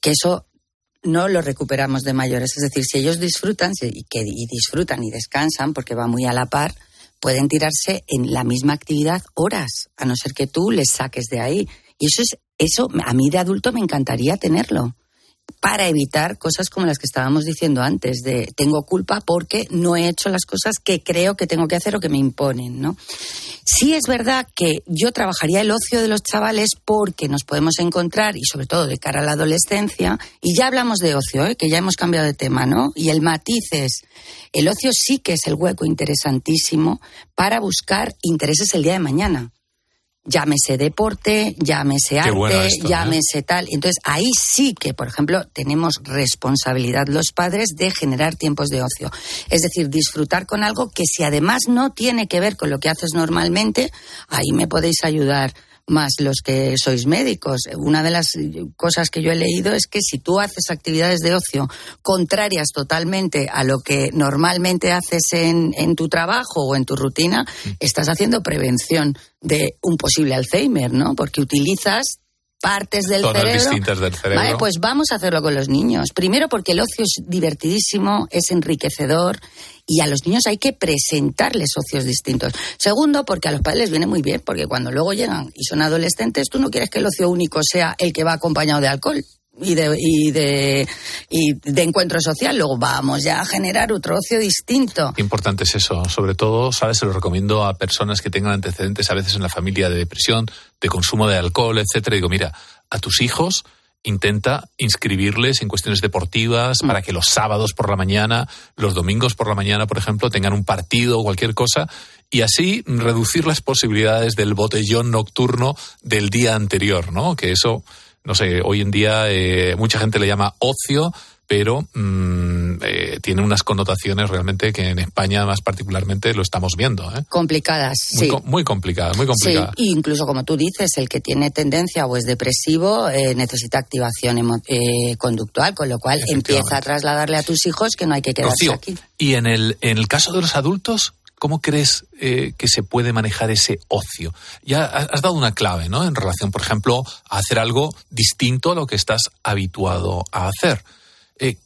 Que eso no lo recuperamos de mayores. Es decir, si ellos disfrutan y, y disfrutan y descansan porque va muy a la par, pueden tirarse en la misma actividad horas, a no ser que tú les saques de ahí. Y eso es, eso a mí de adulto me encantaría tenerlo. Para evitar cosas como las que estábamos diciendo antes, de tengo culpa porque no he hecho las cosas que creo que tengo que hacer o que me imponen, ¿no? Sí es verdad que yo trabajaría el ocio de los chavales porque nos podemos encontrar, y sobre todo de cara a la adolescencia, y ya hablamos de ocio, ¿eh? que ya hemos cambiado de tema, ¿no? Y el matiz es, el ocio sí que es el hueco interesantísimo para buscar intereses el día de mañana llámese deporte, llámese arte, esto, ¿eh? llámese tal. Entonces ahí sí que, por ejemplo, tenemos responsabilidad los padres de generar tiempos de ocio. Es decir, disfrutar con algo que si además no tiene que ver con lo que haces normalmente, ahí me podéis ayudar más los que sois médicos. Una de las cosas que yo he leído es que si tú haces actividades de ocio contrarias totalmente a lo que normalmente haces en, en tu trabajo o en tu rutina, estás haciendo prevención de un posible Alzheimer, ¿no? Porque utilizas partes del Zonas cerebro. distintas del cerebro. Vale, pues vamos a hacerlo con los niños. Primero porque el ocio es divertidísimo, es enriquecedor y a los niños hay que presentarles ocios distintos. Segundo, porque a los padres les viene muy bien, porque cuando luego llegan y son adolescentes, tú no quieres que el ocio único sea el que va acompañado de alcohol. Y de, y, de, y de encuentro social, luego vamos ya a generar otro ocio distinto. Qué importante es eso. Sobre todo, ¿sabes? Se lo recomiendo a personas que tengan antecedentes a veces en la familia de depresión, de consumo de alcohol, etcétera. Digo, mira, a tus hijos intenta inscribirles en cuestiones deportivas para que los sábados por la mañana, los domingos por la mañana, por ejemplo, tengan un partido o cualquier cosa y así reducir las posibilidades del botellón nocturno del día anterior, ¿no? Que eso, no sé, hoy en día eh, mucha gente le llama ocio, pero mm, eh, tiene unas connotaciones realmente que en España más particularmente lo estamos viendo. ¿eh? Complicadas, Muy, sí. muy complicadas, muy complicadas. Sí, incluso como tú dices, el que tiene tendencia o es depresivo eh, necesita activación conductual, con lo cual empieza a trasladarle a tus hijos que no hay que quedarse Rocío, aquí. y en el, en el caso de los adultos, ¿cómo crees eh, que se puede manejar ese ocio? Ya has dado una clave, ¿no? En relación, por ejemplo, a hacer algo distinto a lo que estás habituado a hacer. Eh,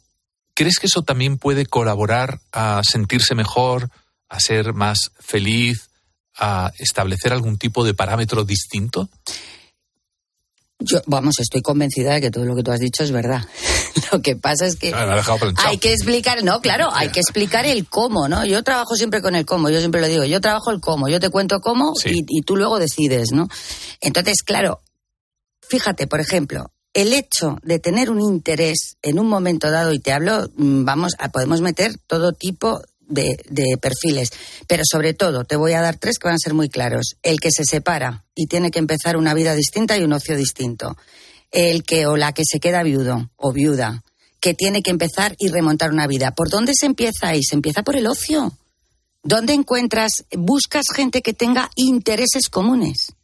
¿Crees que eso también puede colaborar a sentirse mejor, a ser más feliz, a establecer algún tipo de parámetro distinto? Yo, vamos, estoy convencida de que todo lo que tú has dicho es verdad. lo que pasa es que Ah, hay que explicar, no, claro, hay que explicar el cómo, ¿no? Yo trabajo siempre con el cómo, yo siempre lo digo, yo trabajo el cómo, yo te cuento cómo Sí. y, y tú luego decides, ¿no? Entonces, claro, fíjate, por ejemplo, el hecho de tener un interés en un momento dado, y te hablo, mm, vamos, a, podemos meter todo tipo de, de perfiles, pero sobre todo te voy a dar tres que van a ser muy claros. El que se separa y tiene que empezar una vida distinta y un ocio distinto. El que o la que se queda viudo o viuda, que tiene que empezar y remontar una vida. ¿Por dónde se empieza ahí? Se empieza por el ocio. ¿Dónde encuentras, buscas gente que tenga intereses comunes?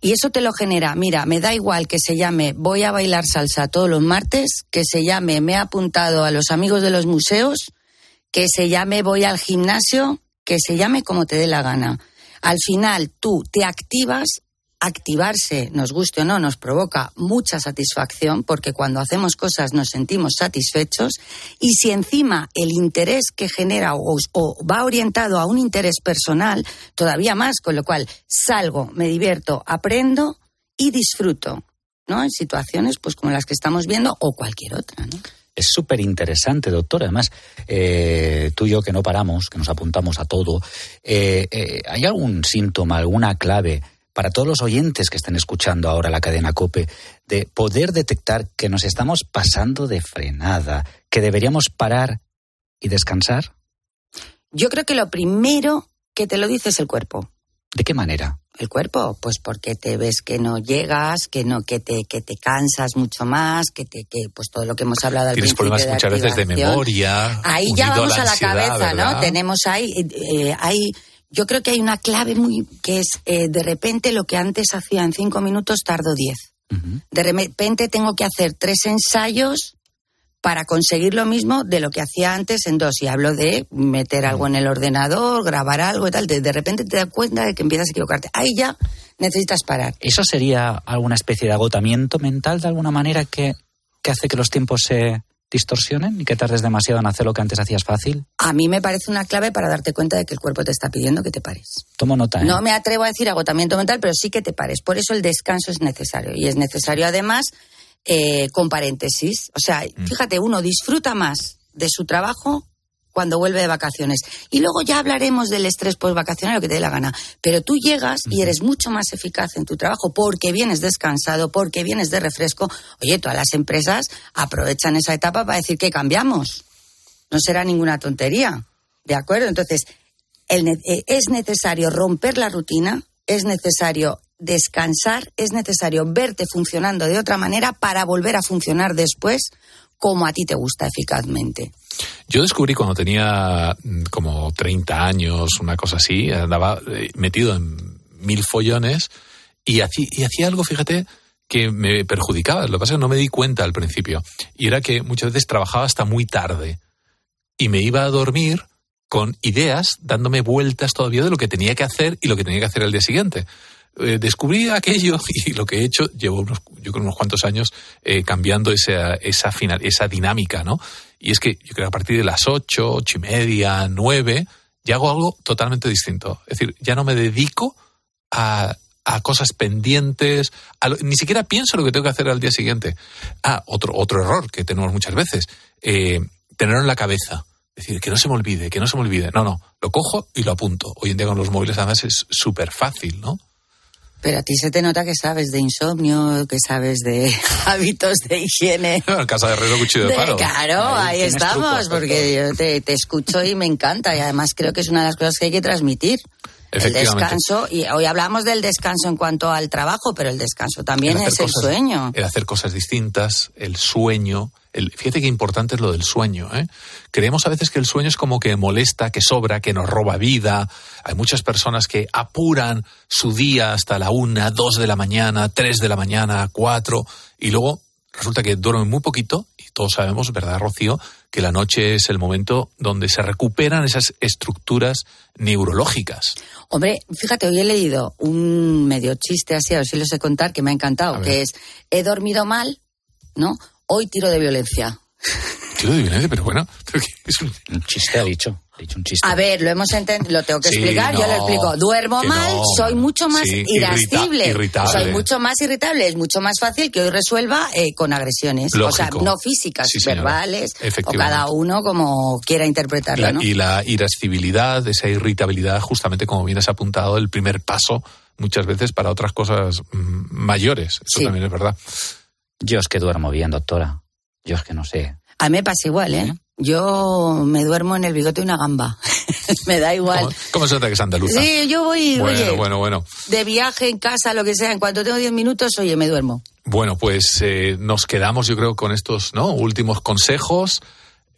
Y eso te lo genera. Mira, me da igual que se llame Voy a bailar salsa todos los martes, que se llame Me he apuntado a los amigos de los museos, que se llame Voy al gimnasio, que se llame como te dé la gana. Al final tú te activas, activarse, nos guste o no, nos provoca mucha satisfacción porque cuando hacemos cosas nos sentimos satisfechos y si encima el interés que genera o, o va orientado a un interés personal, todavía más, con lo cual salgo, me divierto, aprendo y disfruto, ¿no? En situaciones pues como las que estamos viendo o cualquier otra, ¿no? Es súper interesante, doctor. Además, eh, tú y yo que no paramos, que nos apuntamos a todo, eh, eh, ¿hay algún síntoma, alguna clave para todos los oyentes que estén escuchando ahora la cadena COPE de poder detectar que nos estamos pasando de frenada, que deberíamos parar y descansar? Yo creo que lo primero que te lo dice es el cuerpo. ¿De qué manera? El cuerpo, pues porque te ves que no llegas, que no, que te, que te cansas mucho más, que te, que pues todo lo que hemos hablado al Tienes principio problemas de muchas veces de memoria. Ahí ya vamos a la, ansiedad, cabeza, ¿no? Tenemos ahí, eh, hay, yo creo que hay una clave muy que es eh, de repente lo que antes hacía en cinco minutos tardo diez. De repente tengo que hacer tres ensayos para conseguir lo mismo de lo que hacía antes en dos. Y hablo de meter algo en el ordenador, grabar algo y tal. De, de repente te das cuenta de que empiezas a equivocarte. Ahí ya necesitas parar. ¿Eso sería alguna especie de agotamiento mental de alguna manera que, que hace que los tiempos se distorsionen y que tardes demasiado en hacer lo que antes hacías fácil? A mí me parece una clave para darte cuenta de que el cuerpo te está pidiendo que te pares. Tomo nota. ¿eh? No me atrevo a decir agotamiento mental, pero sí que te pares. Por eso el descanso es necesario. Y es necesario además eh, con paréntesis. O sea, Mm. fíjate, uno disfruta más de su trabajo cuando vuelve de vacaciones. Y luego ya hablaremos del estrés post-vacacional, lo que te dé la gana. Pero tú llegas y eres mucho más eficaz en tu trabajo porque vienes descansado, porque vienes de refresco. Oye, todas las empresas aprovechan esa etapa para decir que cambiamos. No será ninguna tontería. ¿De acuerdo? Entonces, el eh, es necesario romper la rutina, es necesario descansar, es necesario verte funcionando de otra manera para volver a funcionar después como a ti te gusta eficazmente. Yo descubrí cuando tenía mm, como 30 años, una cosa así, andaba eh, metido en mil follones y hacía, y hacía algo, fíjate, que me perjudicaba. Lo que pasa es que no me di cuenta al principio. Y era que muchas veces trabajaba hasta muy tarde y me iba a dormir con ideas dándome vueltas todavía de lo que tenía que hacer y lo que tenía que hacer al día siguiente. Eh, descubrí aquello y lo que he hecho, llevo unos, yo creo unos cuantos años eh, cambiando esa, esa, final, esa dinámica, ¿no? Y es que yo creo que a partir de las ocho, ocho y media, nueve, ya hago algo totalmente distinto. Es decir, ya no me dedico a, a cosas pendientes, a lo- ni siquiera pienso lo que tengo que hacer al día siguiente. Ah, otro, otro error que tenemos muchas veces, eh, tenerlo en la cabeza. Es decir, que no se me olvide, que no se me olvide. No, no, lo cojo y lo apunto. Hoy en día con los móviles además es súper fácil, ¿no? Pero a ti se te nota que sabes de insomnio, que sabes de hábitos de higiene. En casa de herrero cuchillo de De- palo. claro, ahí, estamos, porque yo te, te escucho y me encanta. Y además creo que es una de las cosas que hay que transmitir. El descanso, y hoy hablamos del descanso en cuanto al trabajo, pero el descanso también El es el sueño. El hacer cosas distintas, el sueño. El, fíjate qué importante es lo del sueño. ¿eh? Creemos a veces que el sueño es como que molesta, que sobra, que nos roba vida. Hay muchas personas que apuran su día hasta la una, dos de la mañana, tres de la mañana, cuatro, y luego resulta que duermen muy poquito. Y todos sabemos, ¿verdad, Rocío? Que la noche es el momento donde se recuperan esas estructuras neurológicas. Hombre, fíjate, hoy he leído un medio chiste así, a ver si lo sé contar, que me ha encantado, que es, he dormido mal, ¿no? Hoy tiro de violencia. De violencia, pero bueno, pero es un... Un chiste ha dicho. Ha dicho un chiste. A ver, lo hemos entendido, lo tengo que Sí, explicar, yo lo explico. Duermo mal, no. soy mucho más Sí, irascible. irrita- irritable. Soy mucho más irritable, es mucho más fácil que hoy resuelva eh, con agresiones. O sea, no físicas, Sí, verbales, o cada uno como quiera interpretarlo, La- ¿no? Y la irascibilidad, esa irritabilidad, justamente como bien has apuntado, el primer paso muchas veces para otras cosas mm, mayores. Eso Sí. también es verdad. Yo es que duermo bien, doctora. Yo es que no sé. A mí me pasa igual, ¿eh? Yo me duermo en el bigote de una gamba. me da igual. ¿Cómo, cómo se nota que es andaluza? Sí, yo voy, bueno, oye, bueno, bueno. de viaje en casa, lo que sea, en cuanto tengo 10 minutos, oye, me duermo. Bueno, pues eh, nos quedamos, yo creo, con estos ¿no? últimos consejos.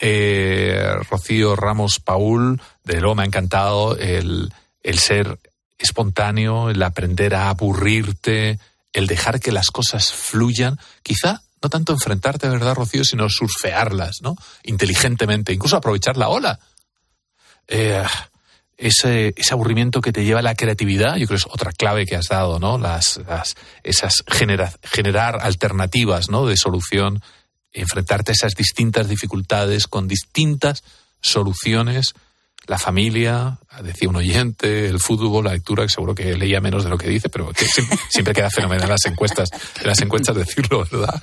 Eh, Rocío Ramos Paul, de luego me ha encantado el, el ser espontáneo, el aprender a aburrirte, el dejar que las cosas fluyan. Quizá no tanto enfrentarte, ¿verdad, Rocío?, sino surfearlas, ¿no? Inteligentemente, incluso aprovechar la ola. Eh, ese, ese aburrimiento que te lleva a la creatividad, yo creo que es otra clave que has dado, ¿no? Las, esas genera- generar alternativas, ¿no? De solución, enfrentarte a esas distintas dificultades con distintas soluciones. La familia, decía un oyente, el fútbol, la lectura, que seguro que leía menos de lo que dice, pero que siempre, siempre queda fenomenal en las encuestas, en las encuestas decirlo, ¿verdad?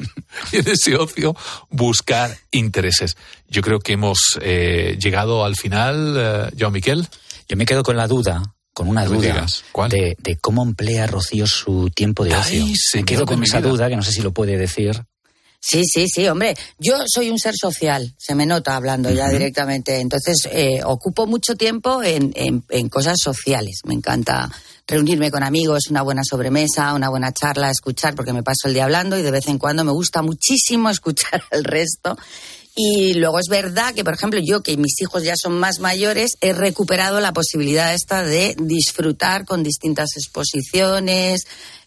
Y en ese ocio buscar intereses. Yo creo que hemos eh, llegado al final, eh, Joan Miquel. Yo me quedo con la duda, con una No duda de, de cómo emplea Rocío su tiempo de ocio. Ay, me quedo con esa duda que no sé si lo puede decir. Sí, sí, sí, hombre. Yo soy un ser social, se me nota hablando ya directamente. Entonces, eh, ocupo mucho tiempo en, en- en cosas sociales. Me encanta reunirme con amigos, una buena sobremesa, una buena charla, escuchar, porque me paso el día hablando y de vez en cuando me gusta muchísimo escuchar al resto. Y luego es verdad que, por ejemplo, yo, que mis hijos ya son más mayores, he recuperado la posibilidad esta de disfrutar con distintas exposiciones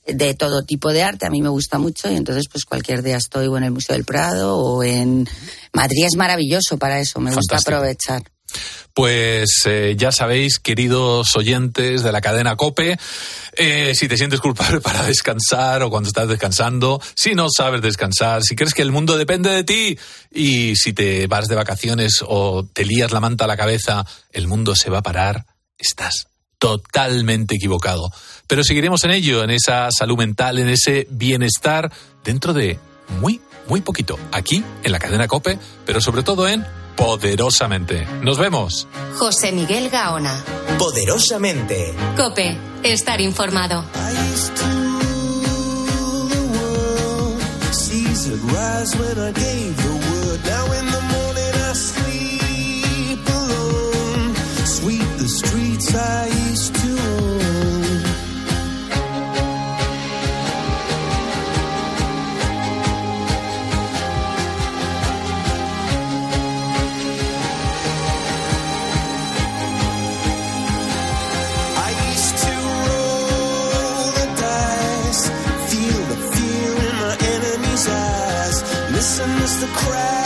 de todo tipo de arte. A mí me gusta mucho y entonces, pues cualquier día estoy o en el Museo del Prado o en Madrid. Es maravilloso para eso, me gusta aprovechar. Pues eh, ya sabéis, queridos oyentes de la cadena Cope, eh, si te sientes culpable para descansar o cuando estás descansando, si no sabes descansar, si crees que el mundo depende de ti y si te vas de vacaciones o te lías la manta a la cabeza, el mundo se va a parar, estás totalmente equivocado. Pero seguiremos en ello, en esa salud mental, en ese bienestar, dentro de muy, muy poquito. Aquí, en la cadena Cope, pero sobre todo en Poderosamente. Nos vemos. José Miguel Gaona. Poderosamente. Cope, estar informado. seas had rise when I gave the word. Now streets I used to own. I used to roll the dice, feel the fear in my enemy's eyes. Listen as the crowd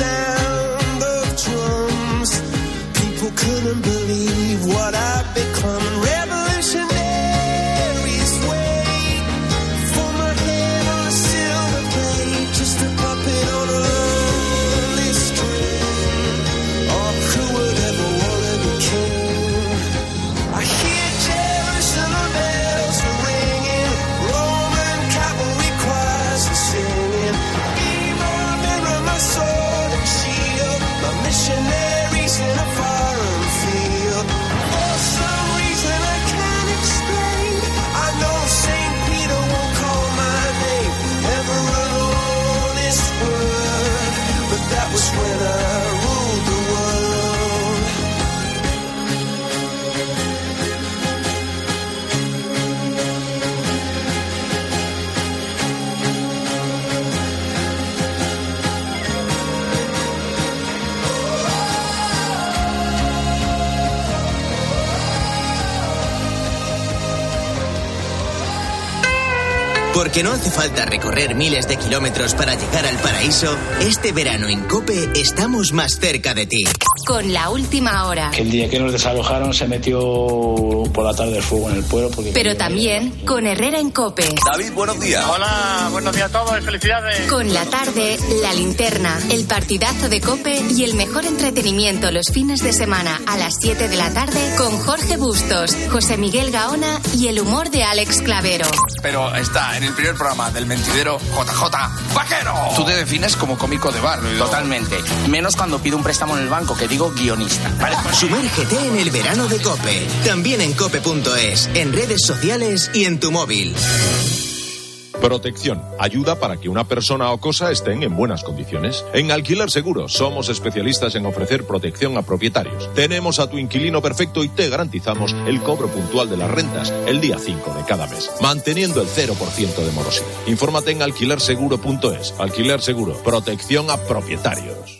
sound Porque no hace falta recorrer miles de kilómetros para llegar al paraíso, este verano en Cope estamos más cerca de ti. Con la última hora. Que el día que nos desalojaron se metió por la tarde el fuego en el pueblo. Porque Pero también con Herrera en Cope. David, buenos días. Hola, buenos días a todos y felicidades. Con la tarde, la linterna, el partidazo de Cope y el mejor entretenimiento los fines de semana a las 7 de la tarde con Jorge Bustos, José Miguel Gaona y el humor de Alex Clavero. Pero está en el primer programa del mentidero JJ Vaquero. Tú te defines como cómico de barrio. Totalmente. Menos cuando pido un préstamo en el banco, que digo guionista. Sumérgete en el verano de Cope. También en cope.es, en redes sociales y en tu móvil. Protección. Ayuda para que una persona o cosa estén en buenas condiciones. En Alquiler Seguro somos especialistas en ofrecer protección a propietarios. Tenemos a tu inquilino perfecto y te garantizamos el cobro puntual de las rentas el día 5 de cada mes, manteniendo el 0% de morosidad. Infórmate en alquilerseguro.es. Alquiler Seguro. Protección a propietarios.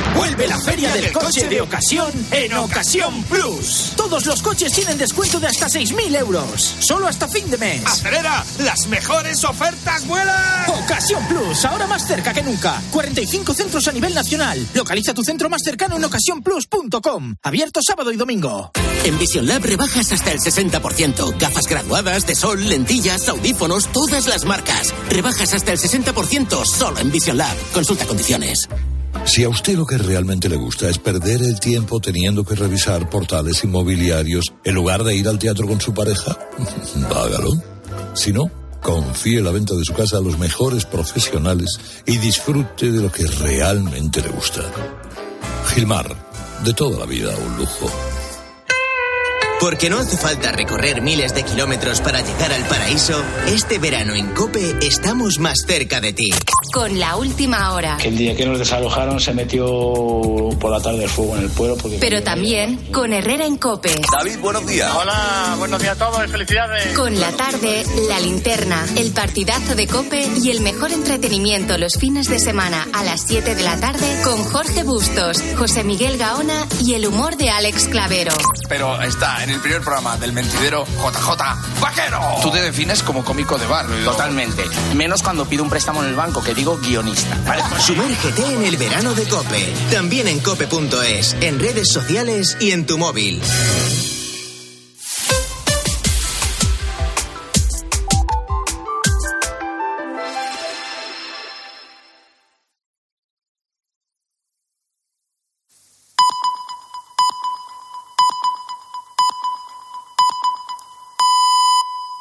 Feria del coche de ocasión en Ocasión Plus. Todos los coches tienen descuento de hasta 6.000 euros. Solo hasta fin de mes. ¡Acelera! ¡Las mejores ofertas vuelan! Ocasión Plus, ahora más cerca que nunca. 45 centros a nivel nacional. Localiza tu centro más cercano en ocasiónplus.com. Abierto sábado y domingo. En Vision Lab rebajas hasta el 60%. Gafas graduadas, de sol, lentillas, audífonos, todas las marcas. Rebajas hasta el 60% solo en Vision Lab. Consulta condiciones. Si a usted lo que realmente le gusta es perder el tiempo teniendo que revisar portales inmobiliarios en lugar de ir al teatro con su pareja, hágalo. Si no, confíe la venta de su casa a los mejores profesionales y disfrute de lo que realmente le gusta. Gilmar, de toda la vida un lujo. Porque no hace falta recorrer miles de kilómetros para llegar al paraíso, este verano en Cope estamos más cerca de ti. Con la última hora. Que el día que nos desalojaron se metió por la tarde el fuego en el pueblo. Porque Pero también con Herrera en Cope. David, buenos días. Hola, buenos días a todos y felicidades. Con la tarde, la linterna, el partidazo de Cope y el mejor entretenimiento los fines de semana a las 7 de la tarde con Jorge Bustos, José Miguel Gaona y el humor de Alex Clavero. Pero está en el primer programa del mentidero JJ Vaquero. Tú te defines como cómico de bar. Totalmente. Menos cuando pido un préstamo en el banco, que digo guionista. Sumérgete en el verano de Cope. También en cope.es, en redes sociales y en tu móvil.